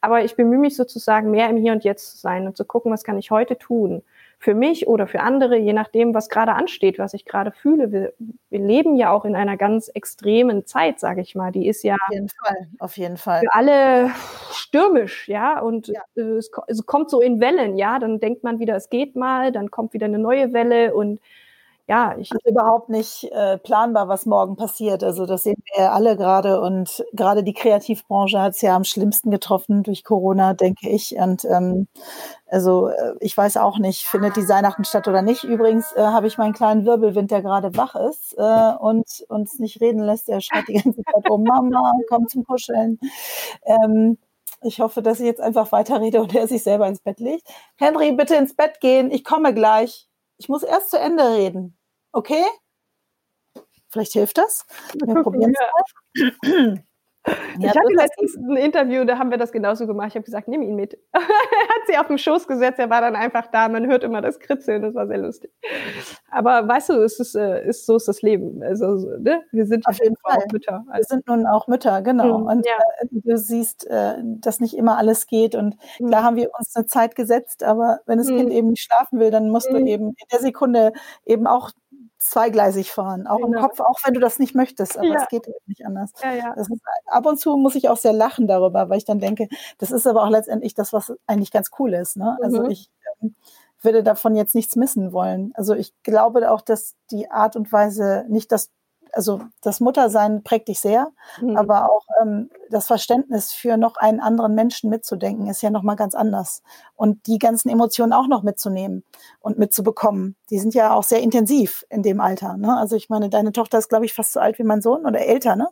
Speaker 2: aber ich bemühe mich sozusagen mehr im Hier und Jetzt zu sein und zu gucken, was kann ich heute tun? Für mich oder für andere, je nachdem, was gerade ansteht, was ich gerade fühle. Wir, wir, leben ja auch in einer ganz extremen Zeit, sage ich mal. Die ist ja
Speaker 1: auf jeden Fall, auf jeden Fall.
Speaker 2: für alle stürmisch, ja. Und ja. Es, es kommt so in Wellen, ja. Dann denkt man wieder, es geht mal, dann kommt wieder eine neue Welle und ja, ich
Speaker 1: ist überhaupt nicht äh, planbar, was morgen passiert. Also das sehen wir ja alle gerade und gerade die Kreativbranche hat es ja am schlimmsten getroffen durch Corona, denke ich. Und ähm, also äh, ich weiß auch nicht, findet die Weihnachten statt oder nicht. Übrigens äh, habe ich meinen kleinen Wirbelwind, der gerade wach ist äh, und uns nicht reden lässt. Der schreit die ganze Zeit um, Mama, komm zum Kuscheln. Ähm, ich hoffe, dass ich jetzt einfach weiterrede und er sich selber ins Bett legt. Henry, bitte ins Bett gehen. Ich komme gleich. Ich muss erst zu Ende reden. Okay? Vielleicht hilft das. Wir probieren es
Speaker 2: Ja, ich hatte letztens ein Interview, da haben wir das genauso gemacht. Ich habe gesagt, nimm ihn mit. er hat sie auf den Schoß gesetzt, er war dann einfach da. Man hört immer das Kritzeln, das war sehr lustig. Aber weißt du, es ist, äh, ist so ist das Leben. Also, ne? Wir sind
Speaker 1: auf jeden Fall Mütter. Also. Wir sind nun auch Mütter, genau. Mhm, und ja. äh, du siehst, äh, dass nicht immer alles geht. Und mhm. da haben wir uns eine Zeit gesetzt, aber wenn das mhm. Kind eben nicht schlafen will, dann musst du mhm. eben in der Sekunde eben auch zweigleisig fahren, auch genau. im Kopf, auch wenn du das nicht möchtest, aber ja. es geht nicht anders. Ja, ja. Ist, ab und zu muss ich auch sehr lachen darüber, weil ich dann denke, das ist aber auch letztendlich das, was eigentlich ganz cool ist. Ne? Also mhm. ich ähm, würde davon jetzt nichts missen wollen. Also ich glaube auch, dass die Art und Weise nicht das also das Muttersein prägt dich sehr, mhm. aber auch ähm, das Verständnis für noch einen anderen Menschen mitzudenken ist ja noch mal ganz anders und die ganzen Emotionen auch noch mitzunehmen und mitzubekommen. Die sind ja auch sehr intensiv in dem Alter. Ne? Also ich meine, deine Tochter ist glaube ich fast so alt wie mein Sohn oder älter, ne?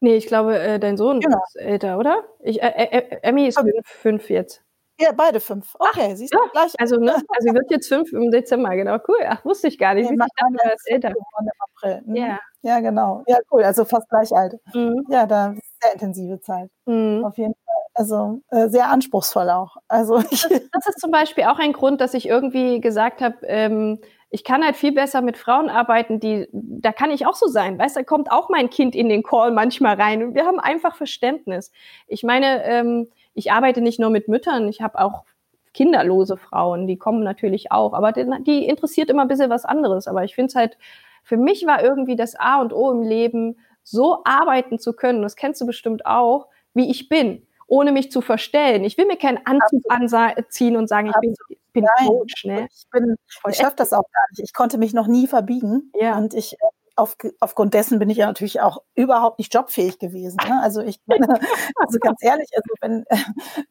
Speaker 2: Nee, ich glaube, äh, dein Sohn genau. ist älter, oder? Ich, äh, äh, Emmy ist fünf, fünf jetzt.
Speaker 1: Ja, beide fünf. Okay, Ach, siehst du, ja. gleich.
Speaker 2: Also, ne? also sie wird jetzt fünf im Dezember, genau. Cool. Ach, wusste ich gar nicht. Nee, du
Speaker 1: erst älter. Im April. Mhm. Ja. ja, genau. Ja, cool. Also fast gleich alt. Mhm. Ja, da ist sehr intensive Zeit. Mhm. Auf jeden Fall. Also äh, sehr anspruchsvoll auch. Also
Speaker 2: das, das, ist zum Beispiel auch ein Grund, dass ich irgendwie gesagt habe, ähm, ich kann halt viel besser mit Frauen arbeiten, die, da kann ich auch so sein. Weißt, da kommt auch mein Kind in den Call manchmal rein und wir haben einfach Verständnis. Ich meine, ähm, ich arbeite nicht nur mit Müttern, ich habe auch kinderlose Frauen, die kommen natürlich auch, aber die, interessiert immer ein bisschen was anderes. Aber ich finde es halt, für mich war irgendwie das A und O im Leben, so arbeiten zu können, das kennst du bestimmt auch, wie ich bin ohne mich zu verstellen. Ich will mir keinen Anzug anziehen und sagen, ich bin, bin Nein, Coach. Ne?
Speaker 1: Ich, bin, ich schaffe das auch gar nicht. Ich konnte mich noch nie verbiegen. Ja. Und ich auf, aufgrund dessen bin ich ja natürlich auch überhaupt nicht jobfähig gewesen. Ne? Also ich also ganz ehrlich, also wenn,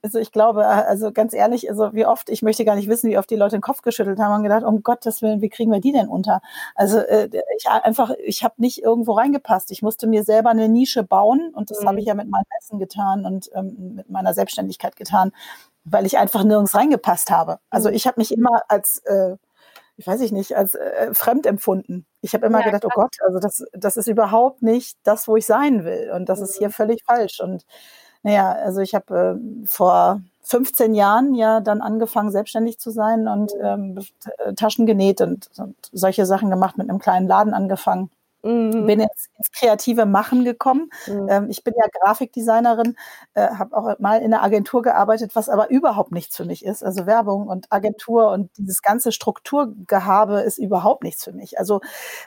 Speaker 1: also ich glaube, also ganz ehrlich, also wie oft, ich möchte gar nicht wissen, wie oft die Leute den Kopf geschüttelt haben und gedacht, um Gottes Willen, wie kriegen wir die denn unter? Also äh, ich einfach, ich habe nicht irgendwo reingepasst. Ich musste mir selber eine Nische bauen und das mhm. habe ich ja mit meinem Essen getan und ähm, mit meiner Selbstständigkeit getan, weil ich einfach nirgends reingepasst habe. Also mhm. ich habe mich immer als äh, ich weiß ich nicht, als äh, fremd empfunden. Ich habe immer ja, gedacht, oh Gott, also das, das ist überhaupt nicht das, wo ich sein will. Und das mhm. ist hier mhm. völlig falsch. Und naja, also ich habe äh, vor 15 Jahren ja dann angefangen, selbstständig zu sein und mhm. ähm, Taschen genäht und, und solche Sachen gemacht, mit einem kleinen Laden angefangen. Mhm. Bin ins, ins, kreative Machen gekommen. Mhm. Ähm, ich bin ja Grafikdesignerin, äh, habe auch mal in einer Agentur gearbeitet, was aber überhaupt nichts für mich ist. Also Werbung und Agentur und dieses ganze Strukturgehabe ist überhaupt nichts für mich. Also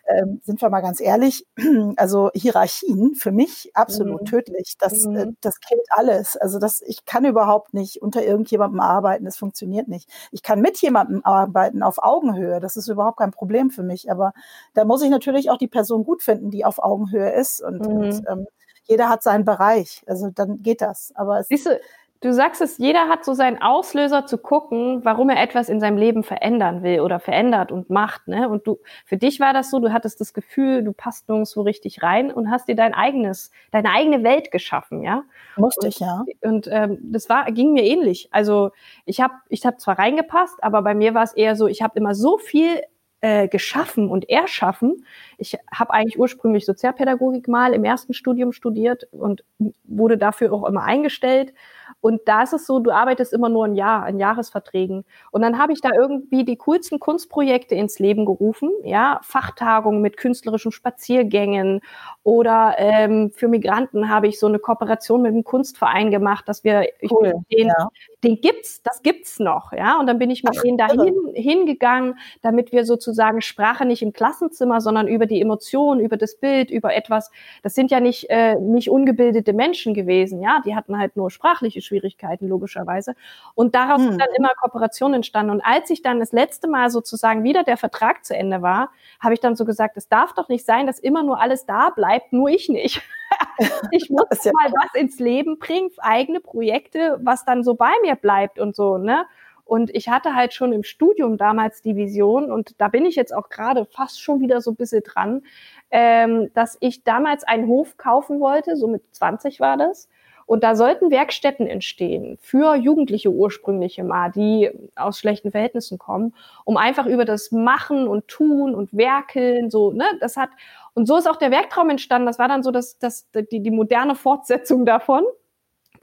Speaker 1: ähm, sind wir mal ganz ehrlich, also Hierarchien für mich absolut mhm. tödlich. Das, äh, mhm. das killt alles. Also das, ich kann überhaupt nicht unter irgendjemandem arbeiten. Das funktioniert nicht. Ich kann mit jemandem arbeiten auf Augenhöhe. Das ist überhaupt kein Problem für mich. Aber da muss ich natürlich auch die Person gut finden, die auf Augenhöhe ist. Und, mhm. und ähm, jeder hat seinen Bereich. Also dann geht das. Aber es
Speaker 2: Siehst du, du sagst es, jeder hat so seinen Auslöser zu gucken, warum er etwas in seinem Leben verändern will oder verändert und macht. Ne? Und du, für dich war das so, du hattest das Gefühl, du passt nirgendwo richtig rein und hast dir dein eigenes, deine eigene Welt geschaffen, ja.
Speaker 1: Musste ich, ja.
Speaker 2: Und ähm, das war, ging mir ähnlich. Also ich habe ich hab zwar reingepasst, aber bei mir war es eher so, ich habe immer so viel äh, geschaffen und erschaffen. Ich habe eigentlich ursprünglich Sozialpädagogik mal im ersten Studium studiert und wurde dafür auch immer eingestellt und da ist es so, du arbeitest immer nur ein Jahr, an Jahresverträgen. Und dann habe ich da irgendwie die coolsten Kunstprojekte ins Leben gerufen, ja, Fachtagungen mit künstlerischen Spaziergängen oder ähm, für Migranten habe ich so eine Kooperation mit einem Kunstverein gemacht, dass wir cool, den, ja. Den gibt's, das gibt's noch, ja. Und dann bin ich mit Ach, denen dahin hingegangen, damit wir sozusagen Sprache nicht im Klassenzimmer, sondern über die Emotionen, über das Bild, über etwas. Das sind ja nicht äh, nicht ungebildete Menschen gewesen, ja. Die hatten halt nur sprachliche Schwierigkeiten logischerweise. Und daraus hm. sind dann immer Kooperationen entstanden. Und als ich dann das letzte Mal sozusagen wieder der Vertrag zu Ende war, habe ich dann so gesagt, es darf doch nicht sein, dass immer nur alles da bleibt, nur ich nicht. ich muss ja mal was ins Leben bringen, eigene Projekte, was dann so bei mir bleibt und so, ne? Und ich hatte halt schon im Studium damals die Vision, und da bin ich jetzt auch gerade fast schon wieder so ein bisschen dran, ähm, dass ich damals einen Hof kaufen wollte, so mit 20 war das, und da sollten Werkstätten entstehen für Jugendliche ursprüngliche mal, die aus schlechten Verhältnissen kommen, um einfach über das Machen und Tun und Werkeln so, ne, das hat, und so ist auch der Werktraum entstanden. Das war dann so das, das, die, die moderne Fortsetzung davon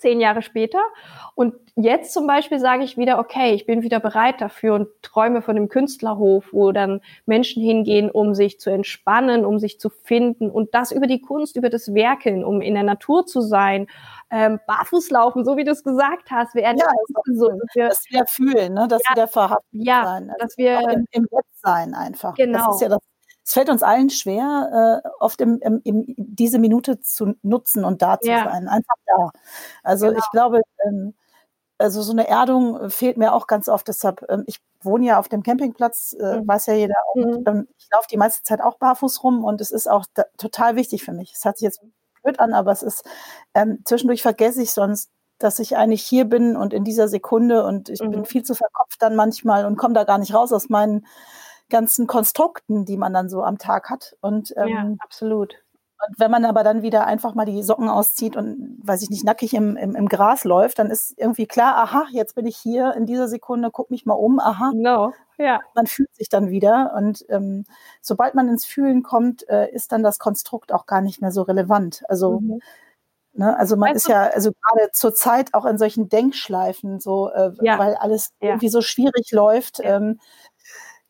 Speaker 2: zehn Jahre später. Und jetzt zum Beispiel sage ich wieder, okay, ich bin wieder bereit dafür und träume von dem Künstlerhof, wo dann Menschen hingehen, um sich zu entspannen, um sich zu finden und das über die Kunst, über das Werkeln, um in der Natur zu sein, ähm, barfuß laufen, so wie du es gesagt hast. Wir ja,
Speaker 1: so, dass wir, dass wir fühlen, ne? dass ja, wir verhaftet ja, sein. Also
Speaker 2: dass wir
Speaker 1: im, im Bett sein einfach. Genau. Das ist ja das es fällt uns allen schwer, äh, oft im, im, im, diese Minute zu nutzen und da zu ja. sein, einfach da. Also genau. ich glaube, ähm, also so eine Erdung fehlt mir auch ganz oft. Deshalb, ähm, ich wohne ja auf dem Campingplatz, äh, mhm. weiß ja jeder. Und, mhm. ähm, ich laufe die meiste Zeit auch barfuß rum und es ist auch da, total wichtig für mich. Es hat sich jetzt blöd an, aber es ist ähm, zwischendurch vergesse ich sonst, dass ich eigentlich hier bin und in dieser Sekunde und ich mhm. bin viel zu verkopft dann manchmal und komme da gar nicht raus aus meinen ganzen Konstrukten, die man dann so am Tag hat. Und,
Speaker 2: ähm, ja, absolut.
Speaker 1: Und wenn man aber dann wieder einfach mal die Socken auszieht und, weiß ich nicht, nackig im, im, im Gras läuft, dann ist irgendwie klar, aha, jetzt bin ich hier in dieser Sekunde, guck mich mal um, aha.
Speaker 2: Genau, ja.
Speaker 1: Man fühlt sich dann wieder und ähm, sobald man ins Fühlen kommt, äh, ist dann das Konstrukt auch gar nicht mehr so relevant. Also mhm. Ne? Also man weißt ist ja, also gerade zur Zeit auch in solchen Denkschleifen, so, äh, ja. weil alles ja. irgendwie so schwierig läuft. Ja. Ähm,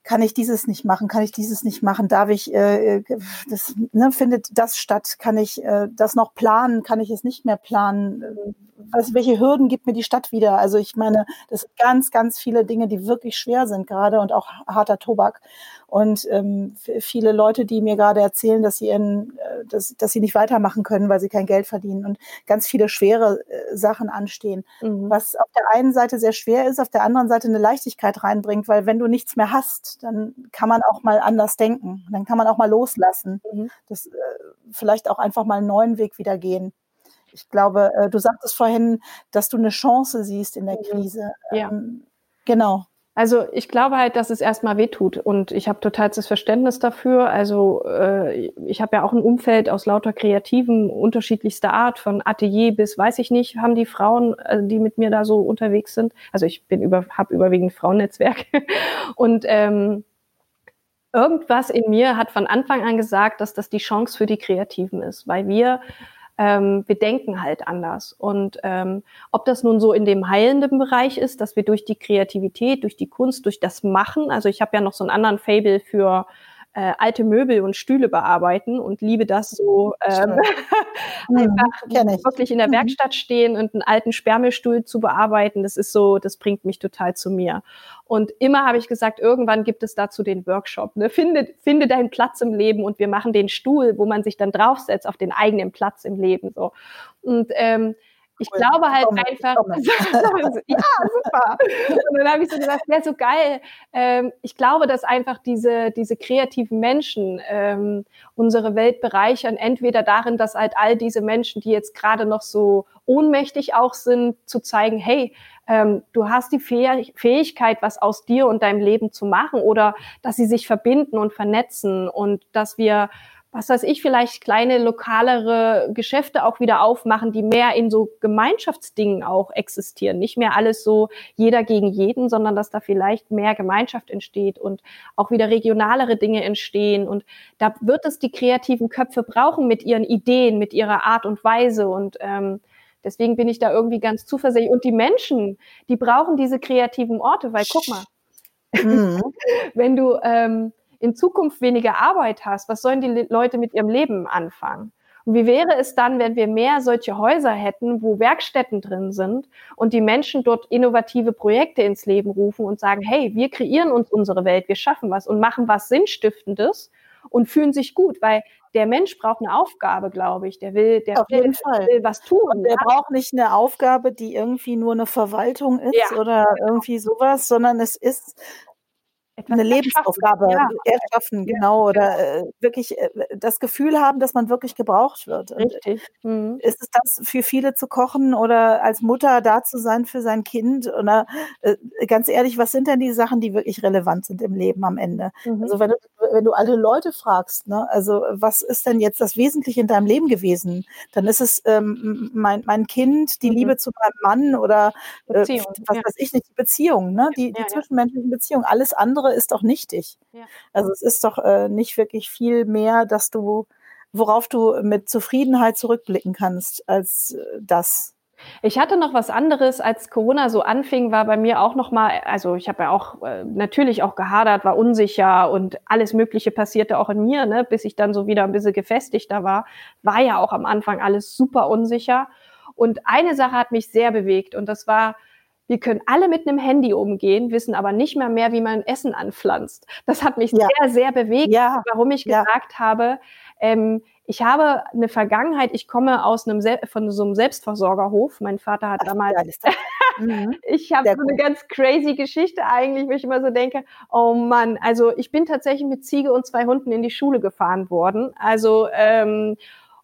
Speaker 1: kann ich dieses nicht machen, kann ich dieses nicht machen, darf ich, äh, äh, das ne, findet das statt, kann ich äh, das noch planen, kann ich es nicht mehr planen, was, welche Hürden gibt mir die Stadt wieder? Also ich meine, das sind ganz, ganz viele Dinge, die wirklich schwer sind gerade und auch harter Tobak. Und ähm, viele Leute, die mir gerade erzählen, dass sie, in, äh, dass, dass sie nicht weitermachen können, weil sie kein Geld verdienen und ganz viele schwere äh, Sachen anstehen. Mhm. Was auf der einen Seite sehr schwer ist, auf der anderen Seite eine Leichtigkeit reinbringt, weil wenn du nichts mehr hast, dann kann man auch mal anders denken. Dann kann man auch mal loslassen. Mhm. Das äh, vielleicht auch einfach mal einen neuen Weg wieder gehen. Ich glaube, äh, du sagtest vorhin, dass du eine Chance siehst in der mhm. Krise.
Speaker 2: Ja. Ähm, genau. Also ich glaube halt, dass es erstmal wehtut und ich habe totalstes Verständnis dafür. Also äh, ich habe ja auch ein Umfeld aus lauter Kreativen unterschiedlichster Art, von Atelier bis weiß ich nicht, haben die Frauen, äh, die mit mir da so unterwegs sind. Also ich bin über, habe überwiegend Frauennetzwerk und ähm, irgendwas in mir hat von Anfang an gesagt, dass das die Chance für die Kreativen ist, weil wir ähm, wir denken halt anders. Und ähm, ob das nun so in dem heilenden Bereich ist, dass wir durch die Kreativität, durch die Kunst, durch das Machen, also ich habe ja noch so einen anderen Fable für äh, alte Möbel und Stühle bearbeiten und liebe das so ähm, mhm, einfach wirklich in der mhm. Werkstatt stehen und einen alten Sperrmüllstuhl zu bearbeiten. Das ist so, das bringt mich total zu mir. Und immer habe ich gesagt, irgendwann gibt es dazu den Workshop. Ne? Finde, finde deinen Platz im Leben und wir machen den Stuhl, wo man sich dann draufsetzt auf den eigenen Platz im Leben. So. Und ähm, ich cool. glaube halt komme, einfach, ja, super. Und dann habe ich so gesagt, ja, so geil. Ähm, ich glaube, dass einfach diese, diese kreativen Menschen ähm, unsere Welt bereichern, entweder darin, dass halt all diese Menschen, die jetzt gerade noch so ohnmächtig auch sind, zu zeigen, hey, ähm, du hast die Fähigkeit, was aus dir und deinem Leben zu machen oder dass sie sich verbinden und vernetzen und dass wir was weiß ich, vielleicht kleine lokalere Geschäfte auch wieder aufmachen, die mehr in so Gemeinschaftsdingen auch existieren. Nicht mehr alles so jeder gegen jeden, sondern dass da vielleicht mehr Gemeinschaft entsteht und auch wieder regionalere Dinge entstehen. Und da wird es die kreativen Köpfe brauchen mit ihren Ideen, mit ihrer Art und Weise. Und ähm, deswegen bin ich da irgendwie ganz zuversichtlich. Und die Menschen, die brauchen diese kreativen Orte, weil guck mal, mhm. wenn du ähm, in Zukunft weniger Arbeit hast, was sollen die Leute mit ihrem Leben anfangen? Und wie wäre es dann, wenn wir mehr solche Häuser hätten, wo Werkstätten drin sind und die Menschen dort innovative Projekte ins Leben rufen und sagen, hey, wir kreieren uns unsere Welt, wir schaffen was und machen was Sinnstiftendes und fühlen sich gut, weil der Mensch braucht eine Aufgabe, glaube ich. Der will, der
Speaker 1: Auf
Speaker 2: will,
Speaker 1: jeden Fall.
Speaker 2: will was tun.
Speaker 1: Und der ja? braucht nicht eine Aufgabe, die irgendwie nur eine Verwaltung ist ja, oder genau. irgendwie sowas, sondern es ist etwas eine Lebensaufgabe ja. erschaffen, genau, oder äh, wirklich äh, das Gefühl haben, dass man wirklich gebraucht wird.
Speaker 2: Richtig.
Speaker 1: Mhm. Ist es das für viele zu kochen oder als Mutter da zu sein für sein Kind? Oder äh, ganz ehrlich, was sind denn die Sachen, die wirklich relevant sind im Leben am Ende? Mhm. Also wenn du, wenn du alte Leute fragst, ne, also was ist denn jetzt das Wesentliche in deinem Leben gewesen? Dann ist es ähm, mein, mein Kind, die mhm. Liebe zu meinem Mann oder äh, was ja. weiß ich nicht, die Beziehung, ne? die, die ja, zwischenmenschlichen Beziehungen, alles andere andere ist doch nichtig. Ja. Also es ist doch äh, nicht wirklich viel mehr, dass du, worauf du mit Zufriedenheit zurückblicken kannst, als äh, das.
Speaker 2: Ich hatte noch was anderes, als Corona so anfing, war bei mir auch noch mal, also ich habe ja auch äh, natürlich auch gehadert, war unsicher und alles Mögliche passierte auch in mir, ne, bis ich dann so wieder ein bisschen gefestigter war, war ja auch am Anfang alles super unsicher. Und eine Sache hat mich sehr bewegt und das war, wir können alle mit einem Handy umgehen, wissen aber nicht mehr mehr, wie man Essen anpflanzt. Das hat mich ja. sehr, sehr bewegt, ja. warum ich ja. gesagt habe, ähm, ich habe eine Vergangenheit, ich komme aus einem Sel von so einem Selbstversorgerhof. Mein Vater hat Ach, damals. mhm. ich habe so eine ganz crazy Geschichte eigentlich, wo ich immer so denke, oh Mann, also ich bin tatsächlich mit Ziege und zwei Hunden in die Schule gefahren worden. Also ähm,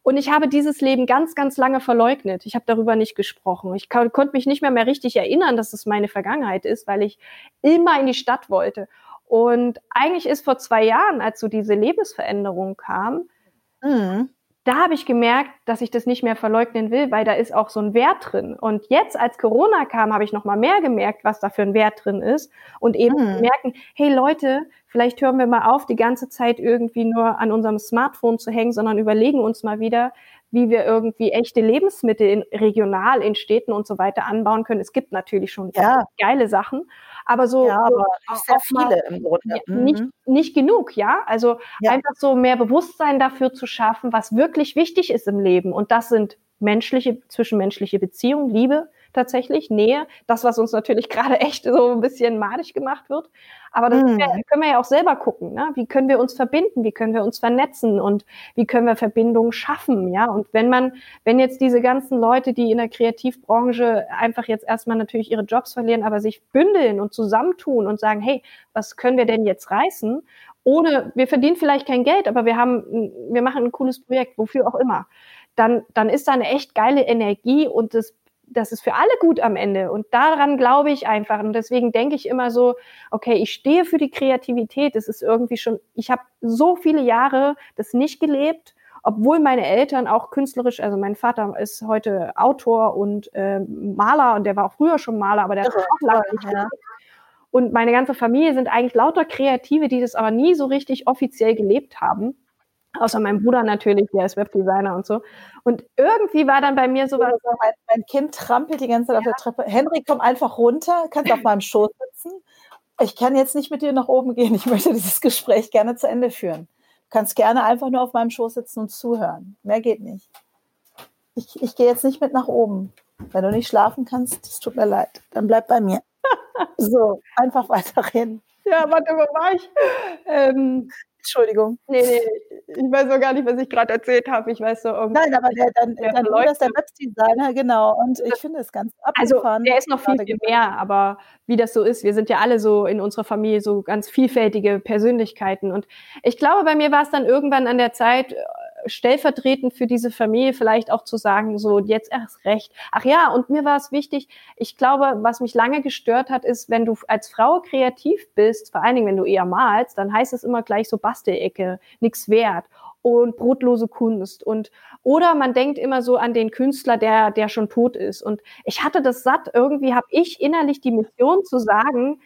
Speaker 2: und ich habe dieses Leben ganz, ganz lange verleugnet. Ich habe darüber nicht gesprochen. Ich konnte mich nicht mehr, mehr richtig erinnern, dass es meine Vergangenheit ist, weil ich immer in die Stadt wollte. Und eigentlich ist vor zwei Jahren, als so diese Lebensveränderung kam, mhm. Da habe ich gemerkt, dass ich das nicht mehr verleugnen will, weil da ist auch so ein Wert drin. Und jetzt, als Corona kam, habe ich noch mal mehr gemerkt, was da für ein Wert drin ist und eben mhm. merken, hey Leute, vielleicht hören wir mal auf, die ganze Zeit irgendwie nur an unserem Smartphone zu hängen, sondern überlegen uns mal wieder, wie wir irgendwie echte Lebensmittel in, regional in Städten und so weiter anbauen können. Es gibt natürlich schon ja. geile Sachen, aber so,
Speaker 1: ja,
Speaker 2: aber
Speaker 1: so sehr viele im Grunde.
Speaker 2: Mhm. Nicht, nicht genug, ja. Also ja. einfach so mehr Bewusstsein dafür zu schaffen, was wirklich wichtig ist im Leben. Und das sind menschliche, zwischenmenschliche Beziehungen, Liebe, tatsächlich, Nähe, das, was uns natürlich gerade echt so ein bisschen madig gemacht wird. Aber das mhm. können wir ja auch selber gucken. Ne? Wie können wir uns verbinden? Wie können wir uns vernetzen? Und wie können wir Verbindungen schaffen? Ja, und wenn man, wenn jetzt diese ganzen Leute, die in der Kreativbranche einfach jetzt erstmal natürlich ihre Jobs verlieren, aber sich bündeln und zusammentun und sagen, hey, was können wir denn jetzt reißen? Ohne, wir verdienen vielleicht kein Geld, aber wir haben, wir machen ein cooles Projekt, wofür auch immer. Dann, dann ist da eine echt geile Energie und das das ist für alle gut am Ende. Und daran glaube ich einfach. Und deswegen denke ich immer so, okay, ich stehe für die Kreativität. Das ist irgendwie schon, ich habe so viele Jahre das nicht gelebt, obwohl meine Eltern auch künstlerisch, also mein Vater ist heute Autor und äh, Maler und der war auch früher schon Maler, aber der hat auch lange nicht ja. Und meine ganze Familie sind eigentlich lauter Kreative, die das aber nie so richtig offiziell gelebt haben. Außer mein Bruder natürlich, der ist Webdesigner und so. Und irgendwie war dann bei mir so was.
Speaker 1: Mein, mein, Kind trampelt die ganze Zeit ja. auf der Treppe. Henry, komm einfach runter, kannst auf meinem Schoß sitzen. Ich kann jetzt nicht mit dir nach oben gehen. Ich möchte dieses Gespräch gerne zu Ende führen. Du kannst gerne einfach nur auf meinem Schoß sitzen und zuhören. Mehr geht nicht. Ich, ich gehe jetzt nicht mit nach oben. Wenn du nicht schlafen kannst, es tut mir leid. Dann bleib bei mir. so, einfach weiterhin.
Speaker 2: Ja, warte, wo war ich? Ähm,
Speaker 1: Entschuldigung.
Speaker 2: Nee, nee, ich weiß auch gar nicht, was ich gerade erzählt habe. Ich weiß so irgendwie.
Speaker 1: Nein, aber der, dann, der dann Bruder ist der Webdesigner, genau. Und ich finde es ganz
Speaker 2: abgefahren. Also, der ist noch viel, viel mehr, aber wie das so ist, wir sind ja alle so in unserer Familie so ganz vielfältige Persönlichkeiten. Und ich glaube, bei mir war es dann irgendwann an der Zeit, stellvertretend für diese Familie vielleicht auch zu sagen, so jetzt erst recht. Ach ja, und mir war es wichtig, ich glaube, was mich lange gestört hat, ist, wenn du als Frau kreativ bist, vor allen Dingen, wenn du eher malst, dann heißt es immer gleich so Bastelecke, nix wert und brotlose Kunst und oder man denkt immer so an den Künstler, der der schon tot ist und ich hatte das satt irgendwie habe ich innerlich die Mission zu sagen,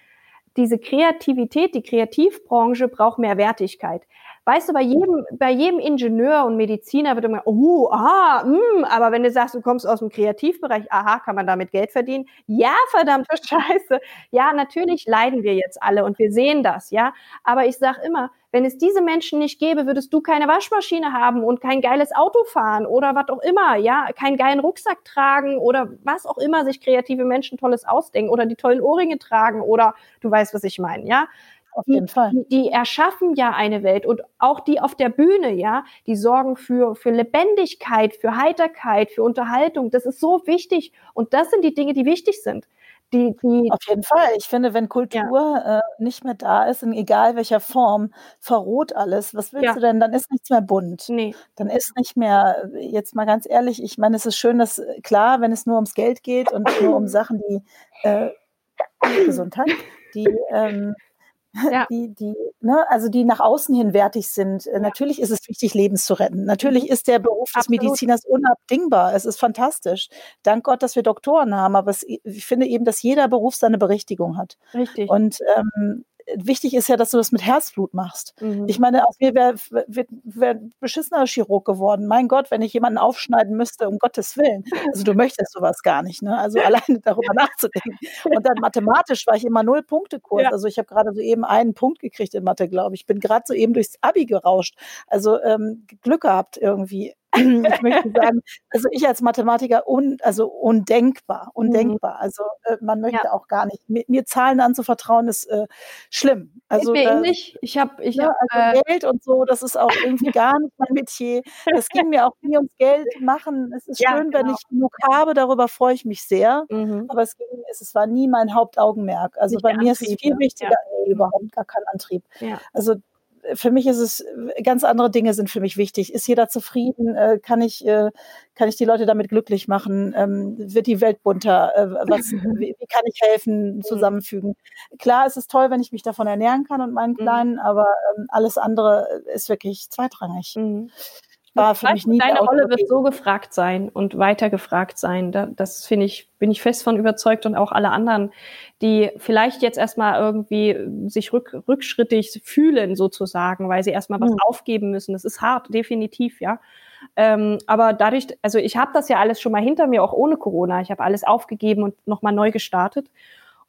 Speaker 2: diese Kreativität, die Kreativbranche braucht mehr Wertigkeit. Weißt du, bei jedem, bei jedem Ingenieur und Mediziner wird immer, oh, ah, mh, hm, aber wenn du sagst, du kommst aus dem Kreativbereich, aha, kann man damit Geld verdienen? Ja, verdammte Scheiße. Ja, natürlich leiden wir jetzt alle und wir sehen das, ja. Aber ich sag immer, wenn es diese Menschen nicht gäbe, würdest du keine Waschmaschine haben und kein geiles Auto fahren oder was auch immer, ja, keinen geilen Rucksack tragen oder was auch immer sich kreative Menschen Tolles ausdenken oder die tollen Ohrringe tragen oder du weißt, was ich meine, ja
Speaker 1: auf jeden Fall.
Speaker 2: Die, die, erschaffen ja eine Welt und auch die auf der Bühne, ja, die sorgen für, für Lebendigkeit, für Heiterkeit, für Unterhaltung. Das ist so wichtig und das sind die Dinge, die wichtig sind. Die, die
Speaker 1: auf jeden Fall. Ich finde, wenn Kultur ja. äh, nicht mehr da ist, in egal welcher Form, verroht alles. Was willst ja. du denn? Dann ist nichts mehr bunt.
Speaker 2: Nee.
Speaker 1: Dann ist nicht mehr, jetzt mal ganz ehrlich, ich meine, es ist schön, dass, klar, wenn es nur ums Geld geht und nur um Sachen, die äh, Gesundheit, die ähm, ja. die, die, ne, also die nach außen hin wertig sind. Äh, ja. Natürlich ist es wichtig, Leben zu retten. Natürlich mhm. ist der Beruf des Absolut. Mediziners unabdingbar. Es ist fantastisch. Dank Gott, dass wir Doktoren haben, aber es, ich finde eben, dass jeder Beruf seine Berechtigung hat.
Speaker 2: Richtig.
Speaker 1: Und ähm, wichtig ist ja, dass du das mit Herzblut machst. Mhm. Ich meine, aus mir wäre wär, wär beschissener Chirurg geworden. Mein Gott, wenn ich jemanden aufschneiden müsste, um Gottes Willen. Also du möchtest sowas gar nicht. Ne? Also alleine darüber nachzudenken. Und dann mathematisch war ich immer null Punkte Kurs. Ja. Also ich habe gerade so eben einen Punkt gekriegt in Mathe, glaube ich. Ich bin gerade so eben durchs Abi gerauscht. Also ähm, Glück gehabt irgendwie. ich möchte sagen, also ich als Mathematiker un, also undenkbar, undenkbar. Mhm. Also äh, man möchte ja. auch gar nicht. Mir, mir, Zahlen anzuvertrauen ist äh, schlimm. Also
Speaker 2: äh, ähnlich. Ich habe ich
Speaker 1: ja,
Speaker 2: hab,
Speaker 1: also äh, Geld und so, das ist auch irgendwie gar nicht mein Metier. Es ging mir auch nie ums Geld machen. Es ist ja, schön, genau. wenn ich genug habe, darüber freue ich mich sehr. Mhm. Aber es ging, es, es war nie mein Hauptaugenmerk. Also nicht bei mir Antrieb, ist es viel ne? wichtiger, nee, überhaupt gar kein Antrieb. Also für mich ist es, ganz andere Dinge sind für mich wichtig. Ist jeder zufrieden? Äh, kann ich, äh, kann ich die Leute damit glücklich machen? Ähm, wird die Welt bunter? Äh, was, wie, wie, kann ich helfen, mhm. zusammenfügen? Klar, es ist toll, wenn ich mich davon ernähren kann und meinen mhm. Kleinen, aber ähm, alles andere ist wirklich zweitrangig. Mhm. War für mich nie.
Speaker 2: Deine Rolle wird so gefragt sein und weiter gefragt sein. das finde ich, bin ich fest von überzeugt und auch alle anderen, die vielleicht jetzt erstmal irgendwie sich rück, rückschrittig fühlen sozusagen, weil sie erstmal was mhm. aufgeben müssen. Das ist hart, definitiv, ja. Ähm, aber dadurch, also ich habe das ja alles schon mal hinter mir, auch ohne Corona. Ich habe alles aufgegeben und nochmal neu gestartet.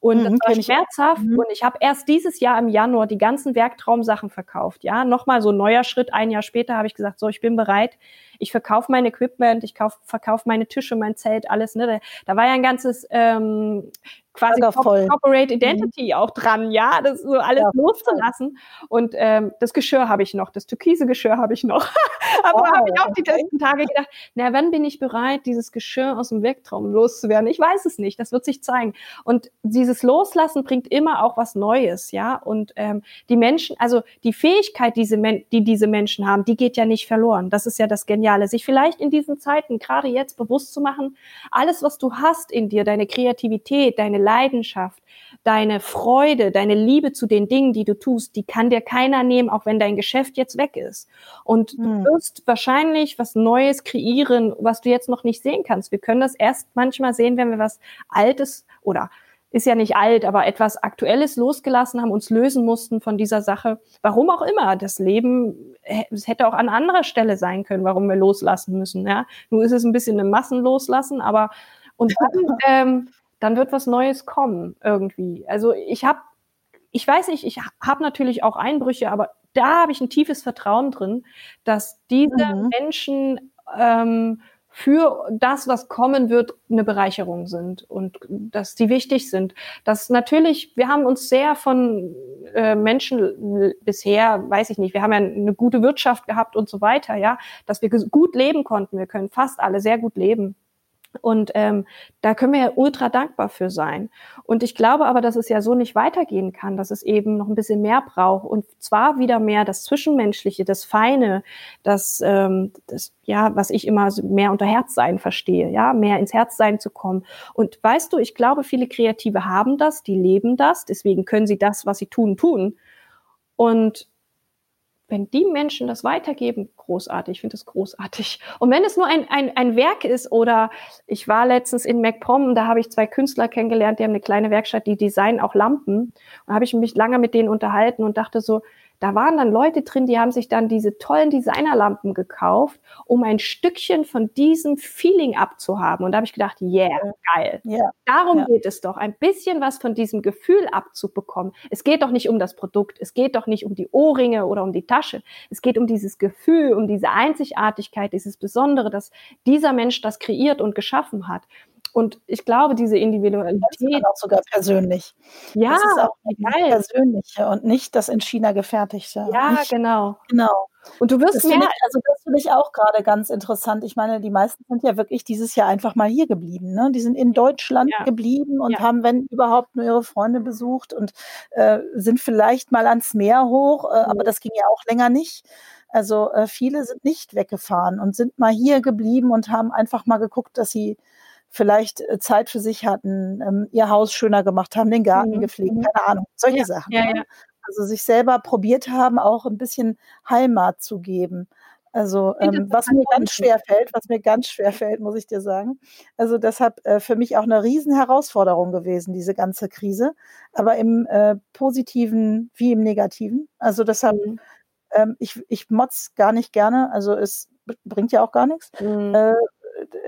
Speaker 2: Und mhm, das war schmerzhaft. Ich. Mhm. Und ich habe erst dieses Jahr im Januar die ganzen Werktraumsachen verkauft. Ja, nochmal so ein neuer Schritt. Ein Jahr später habe ich gesagt, so, ich bin bereit. Ich verkaufe mein Equipment, ich verkaufe meine Tische, mein Zelt, alles. Ne? Da, da war ja ein ganzes ähm, quasi Corporate Identity mhm. auch dran, ja, das so alles ja, loszulassen. Und ähm, das Geschirr habe ich noch, das türkise Geschirr habe ich noch. Aber wow, habe ich auch die letzten Tage gedacht, na, wann bin ich bereit, dieses Geschirr aus dem Werktraum loszuwerden? Ich weiß es nicht, das wird sich zeigen. Und dieses Loslassen bringt immer auch was Neues, ja. Und ähm, die Menschen, also die Fähigkeit, diese Men die diese Menschen haben, die geht ja nicht verloren. Das ist ja das Geniale, sich vielleicht in diesen Zeiten, gerade jetzt bewusst zu machen, alles, was du hast in dir, deine Kreativität, deine Leidenschaft, deine Freude, deine Liebe zu den Dingen, die du tust, die kann dir keiner nehmen, auch wenn dein Geschäft jetzt weg ist. Und hm. du wirst wahrscheinlich was Neues kreieren, was du jetzt noch nicht sehen kannst. Wir können das erst manchmal sehen, wenn wir was Altes oder ist ja nicht alt, aber etwas Aktuelles losgelassen haben, uns lösen mussten von dieser Sache. Warum auch immer. Das Leben, es hätte auch an anderer Stelle sein können, warum wir loslassen müssen. Ja, nun ist es ein bisschen ein Massenloslassen, aber und dann ähm, dann wird was Neues kommen irgendwie. Also ich habe, ich weiß nicht, ich habe natürlich auch Einbrüche, aber da habe ich ein tiefes Vertrauen drin, dass diese mhm. Menschen ähm, für das, was kommen wird, eine Bereicherung sind und dass die wichtig sind. Dass natürlich, wir haben uns sehr von äh, Menschen bisher, weiß ich nicht, wir haben ja eine gute Wirtschaft gehabt und so weiter, ja, dass wir gut leben konnten. Wir können fast alle sehr gut leben. Und ähm, da können wir ja ultra dankbar für sein. Und ich glaube aber, dass es ja so nicht weitergehen kann, dass es eben noch ein bisschen mehr braucht. Und zwar wieder mehr das Zwischenmenschliche, das Feine, das, ähm, das ja, was ich immer mehr unter Herzsein verstehe, ja, mehr ins Herzsein zu kommen. Und weißt du, ich glaube, viele Kreative haben das, die leben das, deswegen können sie das, was sie tun, tun. Und wenn die Menschen das weitergeben, großartig, ich finde das großartig. Und wenn es nur ein, ein, ein Werk ist oder ich war letztens in MacPom, da habe ich zwei Künstler kennengelernt, die haben eine kleine Werkstatt, die designen auch Lampen. Und habe ich mich lange mit denen unterhalten und dachte so, da waren dann Leute drin, die haben sich dann diese tollen Designerlampen gekauft, um ein Stückchen von diesem Feeling abzuhaben. Und da habe ich gedacht, yeah, geil. Yeah. Darum yeah. geht es doch, ein bisschen was von diesem Gefühl abzubekommen. Es geht doch nicht um das Produkt, es geht doch nicht um die Ohrringe oder um die Tasche. Es geht um dieses Gefühl, um diese Einzigartigkeit, dieses Besondere, dass dieser Mensch das kreiert und geschaffen hat. Und ich glaube, diese Individualität.
Speaker 1: Auch sogar persönlich. Ja, das ist auch geil. persönliche und nicht das in China gefertigte.
Speaker 2: Ja,
Speaker 1: nicht,
Speaker 2: genau.
Speaker 1: Genau.
Speaker 2: Und du wirst
Speaker 1: das mehr. Ich, also das finde ich auch gerade ganz interessant. Ich meine, die meisten sind ja wirklich dieses Jahr einfach mal hier geblieben. Ne? Die sind in Deutschland ja. geblieben und ja. haben, wenn überhaupt, nur ihre Freunde besucht und äh, sind vielleicht mal ans Meer hoch, äh, mhm. aber das ging ja auch länger nicht. Also äh, viele sind nicht weggefahren und sind mal hier geblieben und haben einfach mal geguckt, dass sie vielleicht äh, Zeit für sich hatten, ähm, ihr Haus schöner gemacht haben, den Garten mhm. gepflegt, mhm. keine Ahnung, solche ja, Sachen. Ja, ne? ja. Also sich selber probiert haben, auch ein bisschen Heimat zu geben. Also ähm, was mir ganz schwer fällt, was mir ganz schwer fällt, muss ich dir sagen. Also deshalb äh, für mich auch eine riesen Herausforderung gewesen, diese ganze Krise. Aber im äh, Positiven wie im Negativen. Also deshalb, mhm. ähm, ich, ich motz gar nicht gerne. Also es bringt ja auch gar nichts. Mhm. Äh,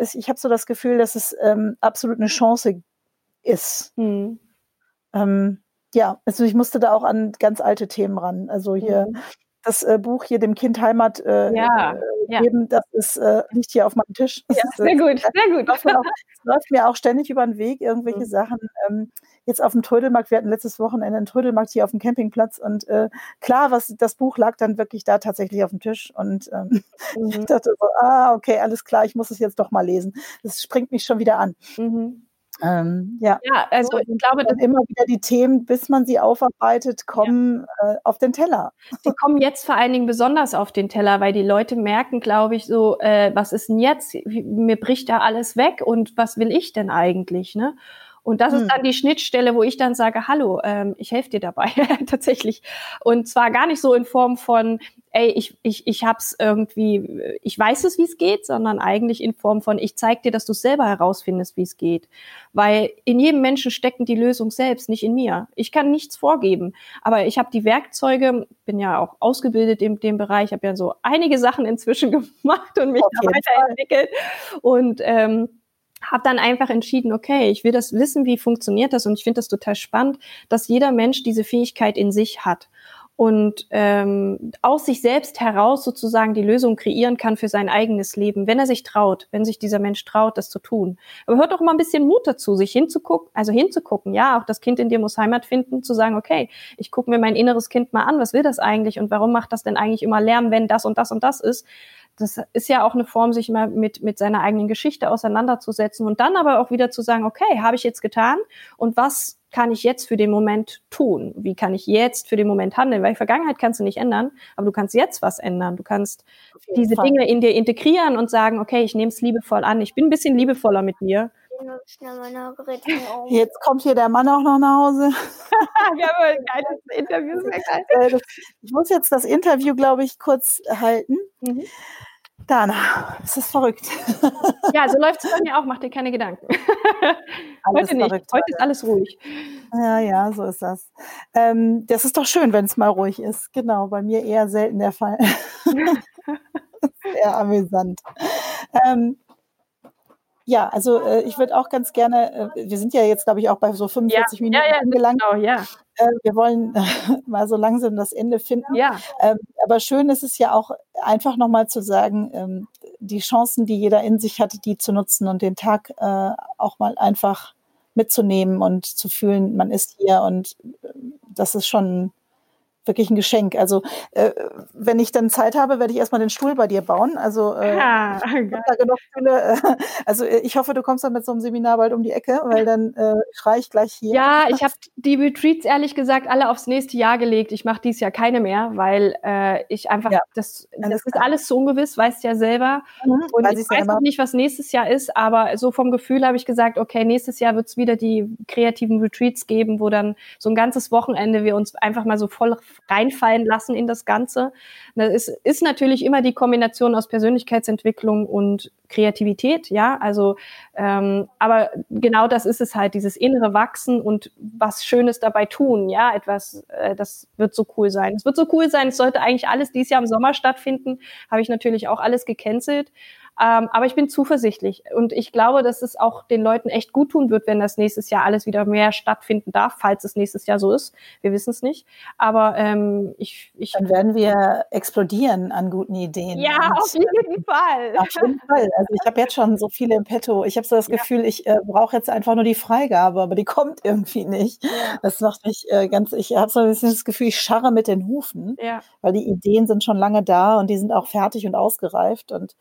Speaker 1: ich habe so das Gefühl, dass es ähm, absolut eine Chance ist. Mhm. Ähm, ja, also ich musste da auch an ganz alte Themen ran. Also hier mhm. das äh, Buch hier dem Kind Heimat äh, ja, äh, geben, das ist, äh, liegt hier auf meinem Tisch.
Speaker 2: Ja, sehr äh, gut, sehr gut.
Speaker 1: Es läuft, läuft mir auch ständig über den Weg, irgendwelche mhm. Sachen. Ähm, jetzt auf dem Trödelmarkt, wir hatten letztes Wochenende einen Trödelmarkt hier auf dem Campingplatz und äh, klar, was das Buch lag dann wirklich da tatsächlich auf dem Tisch und ähm, mhm. ich dachte so, ah, okay, alles klar, ich muss es jetzt doch mal lesen. Das springt mich schon wieder an. Mhm. Ähm, ja.
Speaker 2: ja, also ich glaube,
Speaker 1: dass immer wieder die Themen, bis man sie aufarbeitet, kommen ja. äh, auf den Teller.
Speaker 2: Sie kommen jetzt vor allen Dingen besonders auf den Teller, weil die Leute merken, glaube ich, so, äh, was ist denn jetzt? Mir bricht da alles weg und was will ich denn eigentlich? Ne? Und das hm. ist dann die Schnittstelle, wo ich dann sage, hallo, ähm, ich helfe dir dabei tatsächlich. Und zwar gar nicht so in Form von, ey, ich, ich, ich hab's irgendwie, ich weiß es, wie es geht, sondern eigentlich in Form von, ich zeig dir, dass du selber herausfindest, wie es geht. Weil in jedem Menschen stecken die Lösung selbst, nicht in mir. Ich kann nichts vorgeben, aber ich habe die Werkzeuge, bin ja auch ausgebildet in dem Bereich, habe ja so einige Sachen inzwischen gemacht und mich da weiterentwickelt. Und ähm, habe dann einfach entschieden, okay, ich will das wissen, wie funktioniert das und ich finde das total spannend, dass jeder Mensch diese Fähigkeit in sich hat und ähm, aus sich selbst heraus sozusagen die Lösung kreieren kann für sein eigenes Leben, wenn er sich traut, wenn sich dieser Mensch traut, das zu tun. Aber hört doch mal ein bisschen Mut dazu, sich hinzugucken, also hinzugucken, ja, auch das Kind in dir muss Heimat finden, zu sagen, okay, ich gucke mir mein inneres Kind mal an, was will das eigentlich und warum macht das denn eigentlich immer Lärm, wenn das und das und das ist? das ist ja auch eine Form, sich mal mit, mit seiner eigenen Geschichte auseinanderzusetzen und dann aber auch wieder zu sagen, okay, habe ich jetzt getan und was kann ich jetzt für den Moment tun? Wie kann ich jetzt für den Moment handeln? Weil die Vergangenheit kannst du nicht ändern, aber du kannst jetzt was ändern. Du kannst diese Fall. Dinge in dir integrieren und sagen, okay, ich nehme es liebevoll an. Ich bin ein bisschen liebevoller mit mir.
Speaker 1: Jetzt kommt hier der Mann auch noch nach Hause.
Speaker 2: Wir haben ein geiles Interview.
Speaker 1: Äh, ich muss jetzt das Interview, glaube ich, kurz halten. Mhm. Dana, es ist verrückt.
Speaker 2: Ja, so läuft es bei mir auch, mach dir keine Gedanken. Alles Heute nicht, verrückt, heute ist alles ruhig.
Speaker 1: Ja, ja, so ist das. Ähm, das ist doch schön, wenn es mal ruhig ist. Genau, bei mir eher selten der Fall. Sehr amüsant. Ähm, ja, also äh, ich würde auch ganz gerne, äh, wir sind ja jetzt, glaube ich, auch bei so 45 ja, Minuten ja, ja, angelangt. Genau, ja. Äh, wir wollen mal so langsam das Ende finden. Ja. Ähm, aber schön ist es ja auch einfach nochmal zu sagen, ähm, die Chancen, die jeder in sich hat, die zu nutzen und den Tag äh, auch mal einfach mitzunehmen und zu fühlen, man ist hier und äh, das ist schon wirklich ein Geschenk. Also äh, wenn ich dann Zeit habe, werde ich erstmal den Stuhl bei dir bauen. Also äh, ja, ich da genug Stühle. Äh, also ich hoffe, du kommst dann mit so einem Seminar bald um die Ecke, weil dann äh, schreie ich gleich hier.
Speaker 2: Ja, ich habe die Retreats ehrlich gesagt alle aufs nächste Jahr gelegt. Ich mache dieses Jahr keine mehr, weil äh, ich einfach ja, das, das ist alles so ungewiss, weißt ja selber. Mhm, und weiß ich weiß auch nicht, was nächstes Jahr ist, aber so vom Gefühl habe ich gesagt, okay, nächstes Jahr wird es wieder die kreativen Retreats geben, wo dann so ein ganzes Wochenende wir uns einfach mal so voll reinfallen lassen in das Ganze. Das ist, ist natürlich immer die Kombination aus Persönlichkeitsentwicklung und Kreativität, ja, also ähm, aber genau das ist es halt, dieses innere Wachsen und was Schönes dabei tun, ja, etwas, äh, das wird so cool sein. Es wird so cool sein, es sollte eigentlich alles dieses Jahr im Sommer stattfinden, habe ich natürlich auch alles gecancelt, ähm, aber ich bin zuversichtlich und ich glaube, dass es auch den Leuten echt gut tun wird, wenn das nächstes Jahr alles wieder mehr stattfinden darf, falls es nächstes Jahr so ist. Wir wissen es nicht. Aber ähm, ich, ich.
Speaker 1: Dann werden wir explodieren an guten Ideen.
Speaker 2: Ja, und, auf jeden Fall.
Speaker 1: Auf jeden Fall. Also ich habe jetzt schon so viele im Petto. Ich habe so das Gefühl, ja. ich äh, brauche jetzt einfach nur die Freigabe, aber die kommt irgendwie nicht. Ja. Das macht mich äh, ganz, ich habe so ein bisschen das Gefühl, ich scharre mit den Hufen, ja. weil die Ideen sind schon lange da und die sind auch fertig und ausgereift. Und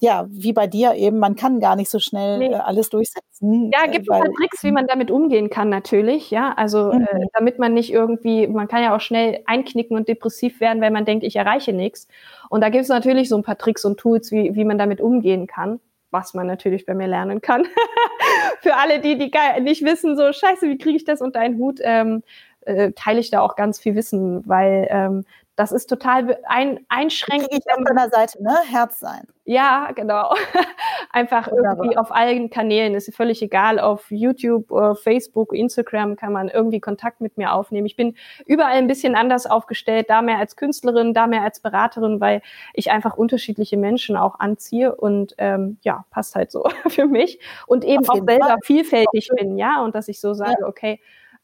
Speaker 1: ja, wie bei dir eben, man kann gar nicht so schnell nee. äh, alles durchsetzen.
Speaker 2: Ja, gibt es Tricks, wie man damit umgehen kann, natürlich. Ja, also äh, mhm. äh, damit man nicht irgendwie, man kann ja auch schnell einknicken und depressiv werden, wenn man denkt, ich erreiche nichts. Und da gibt es natürlich so ein paar Tricks und Tools, wie, wie man damit umgehen kann was man natürlich bei mir lernen kann. Für alle, die, die nicht wissen, so scheiße, wie kriege ich das unter einen Hut, ähm, äh, teile ich da auch ganz viel Wissen, weil ähm, das ist total ein, einschränkend.
Speaker 1: Ich auf deiner Seite, ne? Herz sein.
Speaker 2: Ja, genau. Einfach Wunderbar. irgendwie auf allen Kanälen. Ist völlig egal. Auf YouTube, äh, Facebook, Instagram kann man irgendwie Kontakt mit mir aufnehmen. Ich bin überall ein bisschen anders aufgestellt, da mehr als Künstlerin, da mehr als Beraterin, weil ich einfach unterschiedliche Menschen auch anziehe und ähm, ja, passt halt so für mich. Und eben auch selber Fall. vielfältig bin, ja, und dass ich so sage, ja. okay,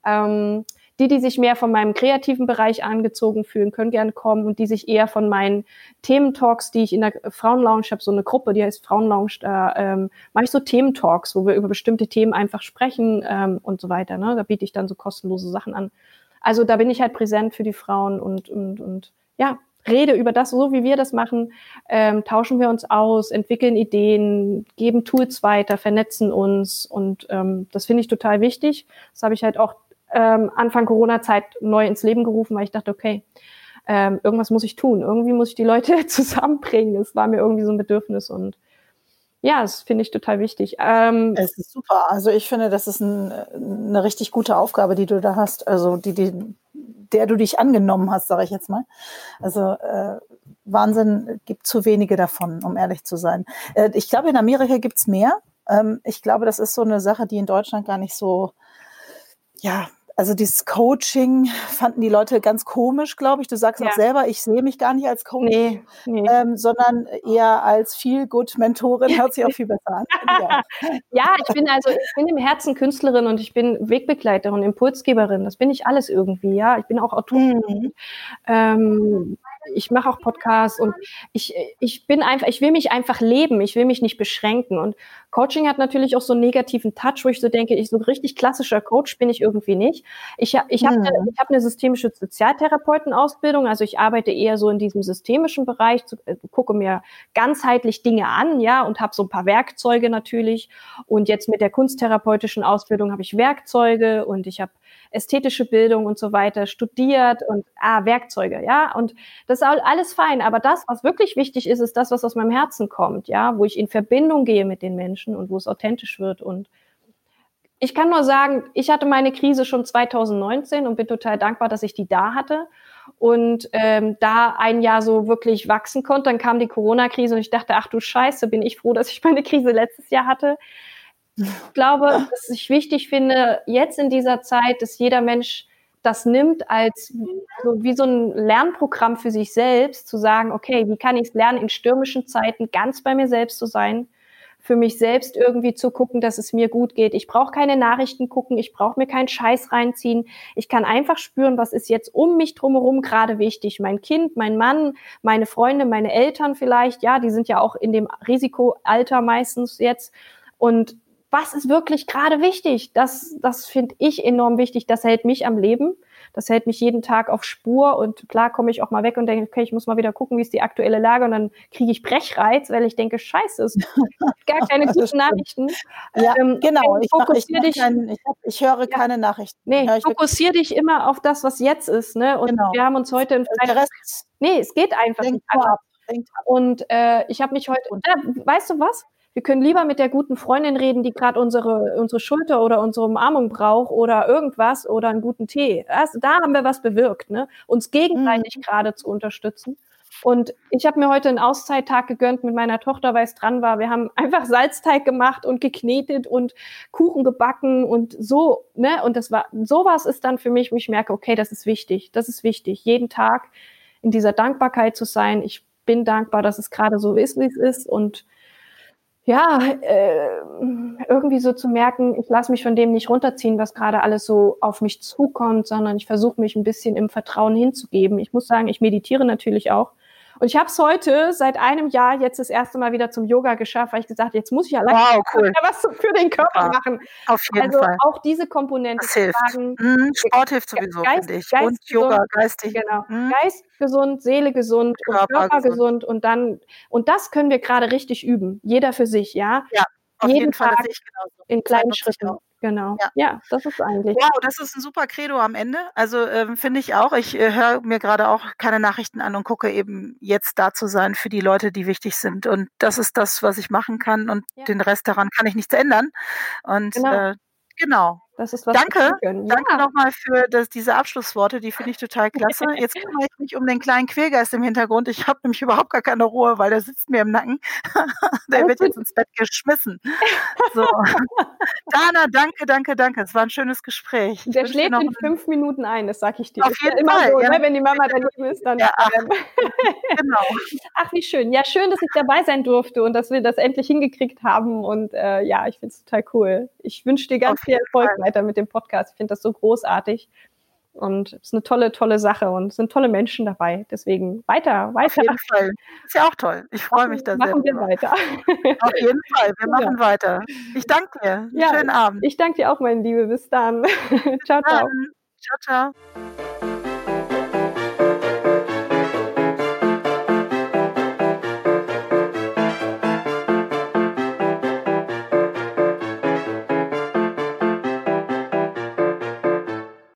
Speaker 2: ähm, die, die sich mehr von meinem kreativen Bereich angezogen fühlen, können gerne kommen und die sich eher von meinen Thementalks, die ich in der Frauenlounge habe, so eine Gruppe, die heißt Frauenlounge, da ähm, mache ich so Thementalks, wo wir über bestimmte Themen einfach sprechen ähm, und so weiter. Ne? Da biete ich dann so kostenlose Sachen an. Also da bin ich halt präsent für die Frauen und, und, und ja, rede über das, so wie wir das machen, ähm, tauschen wir uns aus, entwickeln Ideen, geben Tools weiter, vernetzen uns und ähm, das finde ich total wichtig. Das habe ich halt auch ähm, Anfang Corona-Zeit neu ins Leben gerufen, weil ich dachte, okay, ähm, irgendwas muss ich tun. Irgendwie muss ich die Leute zusammenbringen. Es war mir irgendwie so ein Bedürfnis und ja, das finde ich total wichtig.
Speaker 1: Ähm, es ist super. Also ich finde, das ist ein, eine richtig gute Aufgabe, die du da hast. Also die, die der du dich angenommen hast, sage ich jetzt mal. Also äh, Wahnsinn gibt zu wenige davon, um ehrlich zu sein. Äh, ich glaube, in Amerika gibt's mehr. Ähm, ich glaube, das ist so eine Sache, die in Deutschland gar nicht so ja, also dieses Coaching fanden die Leute ganz komisch, glaube ich. Du sagst ja. auch selber, ich sehe mich gar nicht als Coach, nee, nee. Ähm, sondern eher als viel gut Mentorin. Hört sich auch viel besser an.
Speaker 2: ja. ja, ich bin also, ich bin im Herzen Künstlerin und ich bin Wegbegleiterin, Impulsgeberin. Das bin ich alles irgendwie, ja. Ich bin auch Autorin. Mhm. Ähm, ich mache auch Podcasts und ich, ich bin einfach, ich will mich einfach leben, ich will mich nicht beschränken. Und Coaching hat natürlich auch so einen negativen Touch, wo ich so denke, ich so richtig klassischer Coach bin ich irgendwie nicht. Ich, ich habe eine, hm. ich hab eine systemische Sozialtherapeutenausbildung, also ich arbeite eher so in diesem systemischen Bereich, zu, äh, gucke mir ganzheitlich Dinge an, ja, und habe so ein paar Werkzeuge natürlich. Und jetzt mit der kunsttherapeutischen Ausbildung habe ich Werkzeuge und ich habe ästhetische Bildung und so weiter studiert und ah, Werkzeuge, ja. Und das ist alles fein. Aber das, was wirklich wichtig ist, ist das, was aus meinem Herzen kommt, ja, wo ich in Verbindung gehe mit den Menschen und wo es authentisch wird. Und ich kann nur sagen, ich hatte meine Krise schon 2019 und bin total dankbar, dass ich die da hatte und ähm, da ein Jahr so wirklich wachsen konnte. Dann kam die Corona-Krise und ich dachte, ach du Scheiße, bin ich froh, dass ich meine Krise letztes Jahr hatte. Ich glaube, dass ich wichtig finde, jetzt in dieser Zeit, dass jeder Mensch das nimmt als so wie so ein Lernprogramm für sich selbst, zu sagen, okay, wie kann ich es lernen, in stürmischen Zeiten ganz bei mir selbst zu sein, für mich selbst irgendwie zu gucken, dass es mir gut geht. Ich brauche keine Nachrichten gucken, ich brauche mir keinen Scheiß reinziehen. Ich kann einfach spüren, was ist jetzt um mich drumherum gerade wichtig. Mein Kind, mein Mann, meine Freunde, meine Eltern vielleicht, ja, die sind ja auch in dem Risikoalter meistens jetzt. Und was ist wirklich gerade wichtig? Das, das finde ich enorm wichtig. Das hält mich am Leben. Das hält mich jeden Tag auf Spur. Und klar komme ich auch mal weg und denke, okay, ich muss mal wieder gucken, wie ist die aktuelle Lage. Und dann kriege ich Brechreiz, weil ich denke, scheiße, es gar keine guten Nachrichten.
Speaker 1: Ja, ähm, genau. Ich, fokussier ich, dich, kein, ich, hab, ich, höre ja, keine Nachrichten.
Speaker 2: Nee, fokussier dich immer auf das, was jetzt ist. Ne? Und genau. wir haben uns heute in Freitag. Nee, es geht einfach nicht. Ab. Und äh, ich habe mich heute, und, weißt du was? Wir können lieber mit der guten Freundin reden, die gerade unsere, unsere Schulter oder unsere Umarmung braucht oder irgendwas oder einen guten Tee. Das, da haben wir was bewirkt, ne? uns gegenseitig mhm. gerade zu unterstützen. Und ich habe mir heute einen Auszeittag gegönnt mit meiner Tochter, weil es dran war. Wir haben einfach Salzteig gemacht und geknetet und Kuchen gebacken und so, ne? Und das war, sowas ist dann für mich, wo ich merke, okay, das ist wichtig. Das ist wichtig. Jeden Tag in dieser Dankbarkeit zu sein. Ich bin dankbar, dass es gerade so ist, wie es ist und ja, äh, irgendwie so zu merken, ich lasse mich von dem nicht runterziehen, was gerade alles so auf mich zukommt, sondern ich versuche mich ein bisschen im Vertrauen hinzugeben. Ich muss sagen, ich meditiere natürlich auch. Und ich habe es heute seit einem Jahr jetzt das erste Mal wieder zum Yoga geschafft, weil ich gesagt jetzt muss ich allein
Speaker 1: wow, cool.
Speaker 2: was für den Körper ja, machen.
Speaker 1: Auf jeden
Speaker 2: also
Speaker 1: Fall.
Speaker 2: auch diese Komponente.
Speaker 1: Das hilft. Sagen, mhm, Sport hilft sowieso, finde ich. Geist und Yoga, geistig.
Speaker 2: Genau. Mhm. Geist gesund, Seele gesund Körper, und Körper gesund. gesund. Und dann, und das können wir gerade richtig üben. Jeder für sich, ja?
Speaker 1: Ja. Auf
Speaker 2: jeden,
Speaker 1: jeden
Speaker 2: Fall, Tag in kleinen Schritten. Genau. Ja. ja. das ist eigentlich.
Speaker 1: Wow, das ist ein super Credo am Ende. Also ähm, finde ich auch. Ich äh, höre mir gerade auch keine Nachrichten an und gucke eben jetzt da zu sein für die Leute, die wichtig sind. Und das ist das, was ich machen kann. Und ja. den Rest daran kann ich nichts ändern. Und genau. Äh, genau.
Speaker 2: Das ist was
Speaker 1: Danke, danke nochmal für das, diese Abschlussworte, die finde ich total klasse. Jetzt kümmere ich mich um den kleinen Quälgeist im Hintergrund. Ich habe nämlich überhaupt gar keine Ruhe, weil der sitzt mir im Nacken. der wird jetzt ins Bett geschmissen. So. Dana, danke, danke, danke. Es war ein schönes Gespräch.
Speaker 2: Der schläft in fünf Minuten ein, das sage ich dir.
Speaker 1: Auf jeden Fall.
Speaker 2: So, ja. ne? Wenn die Mama daneben ist, dann. Ja, ach. genau. Ach, wie schön. Ja, schön, dass ich dabei sein durfte und dass wir das endlich hingekriegt haben. Und äh, ja, ich finde es total cool. Ich wünsche dir ganz viel Erfolg. Fall weiter mit dem Podcast. Ich finde das so großartig. Und es ist eine tolle, tolle Sache und es sind tolle Menschen dabei. Deswegen weiter, weiter.
Speaker 1: Auf jeden Fall. Ist ja auch toll. Ich freue mich da
Speaker 2: sehr. Machen wir weiter.
Speaker 1: Auf jeden Fall. Wir machen ja. weiter. Ich danke dir. Ja, Schönen Abend.
Speaker 2: Ich danke dir auch, meine Liebe. Bis dann. ciao, ciao.
Speaker 1: Ciao, ciao.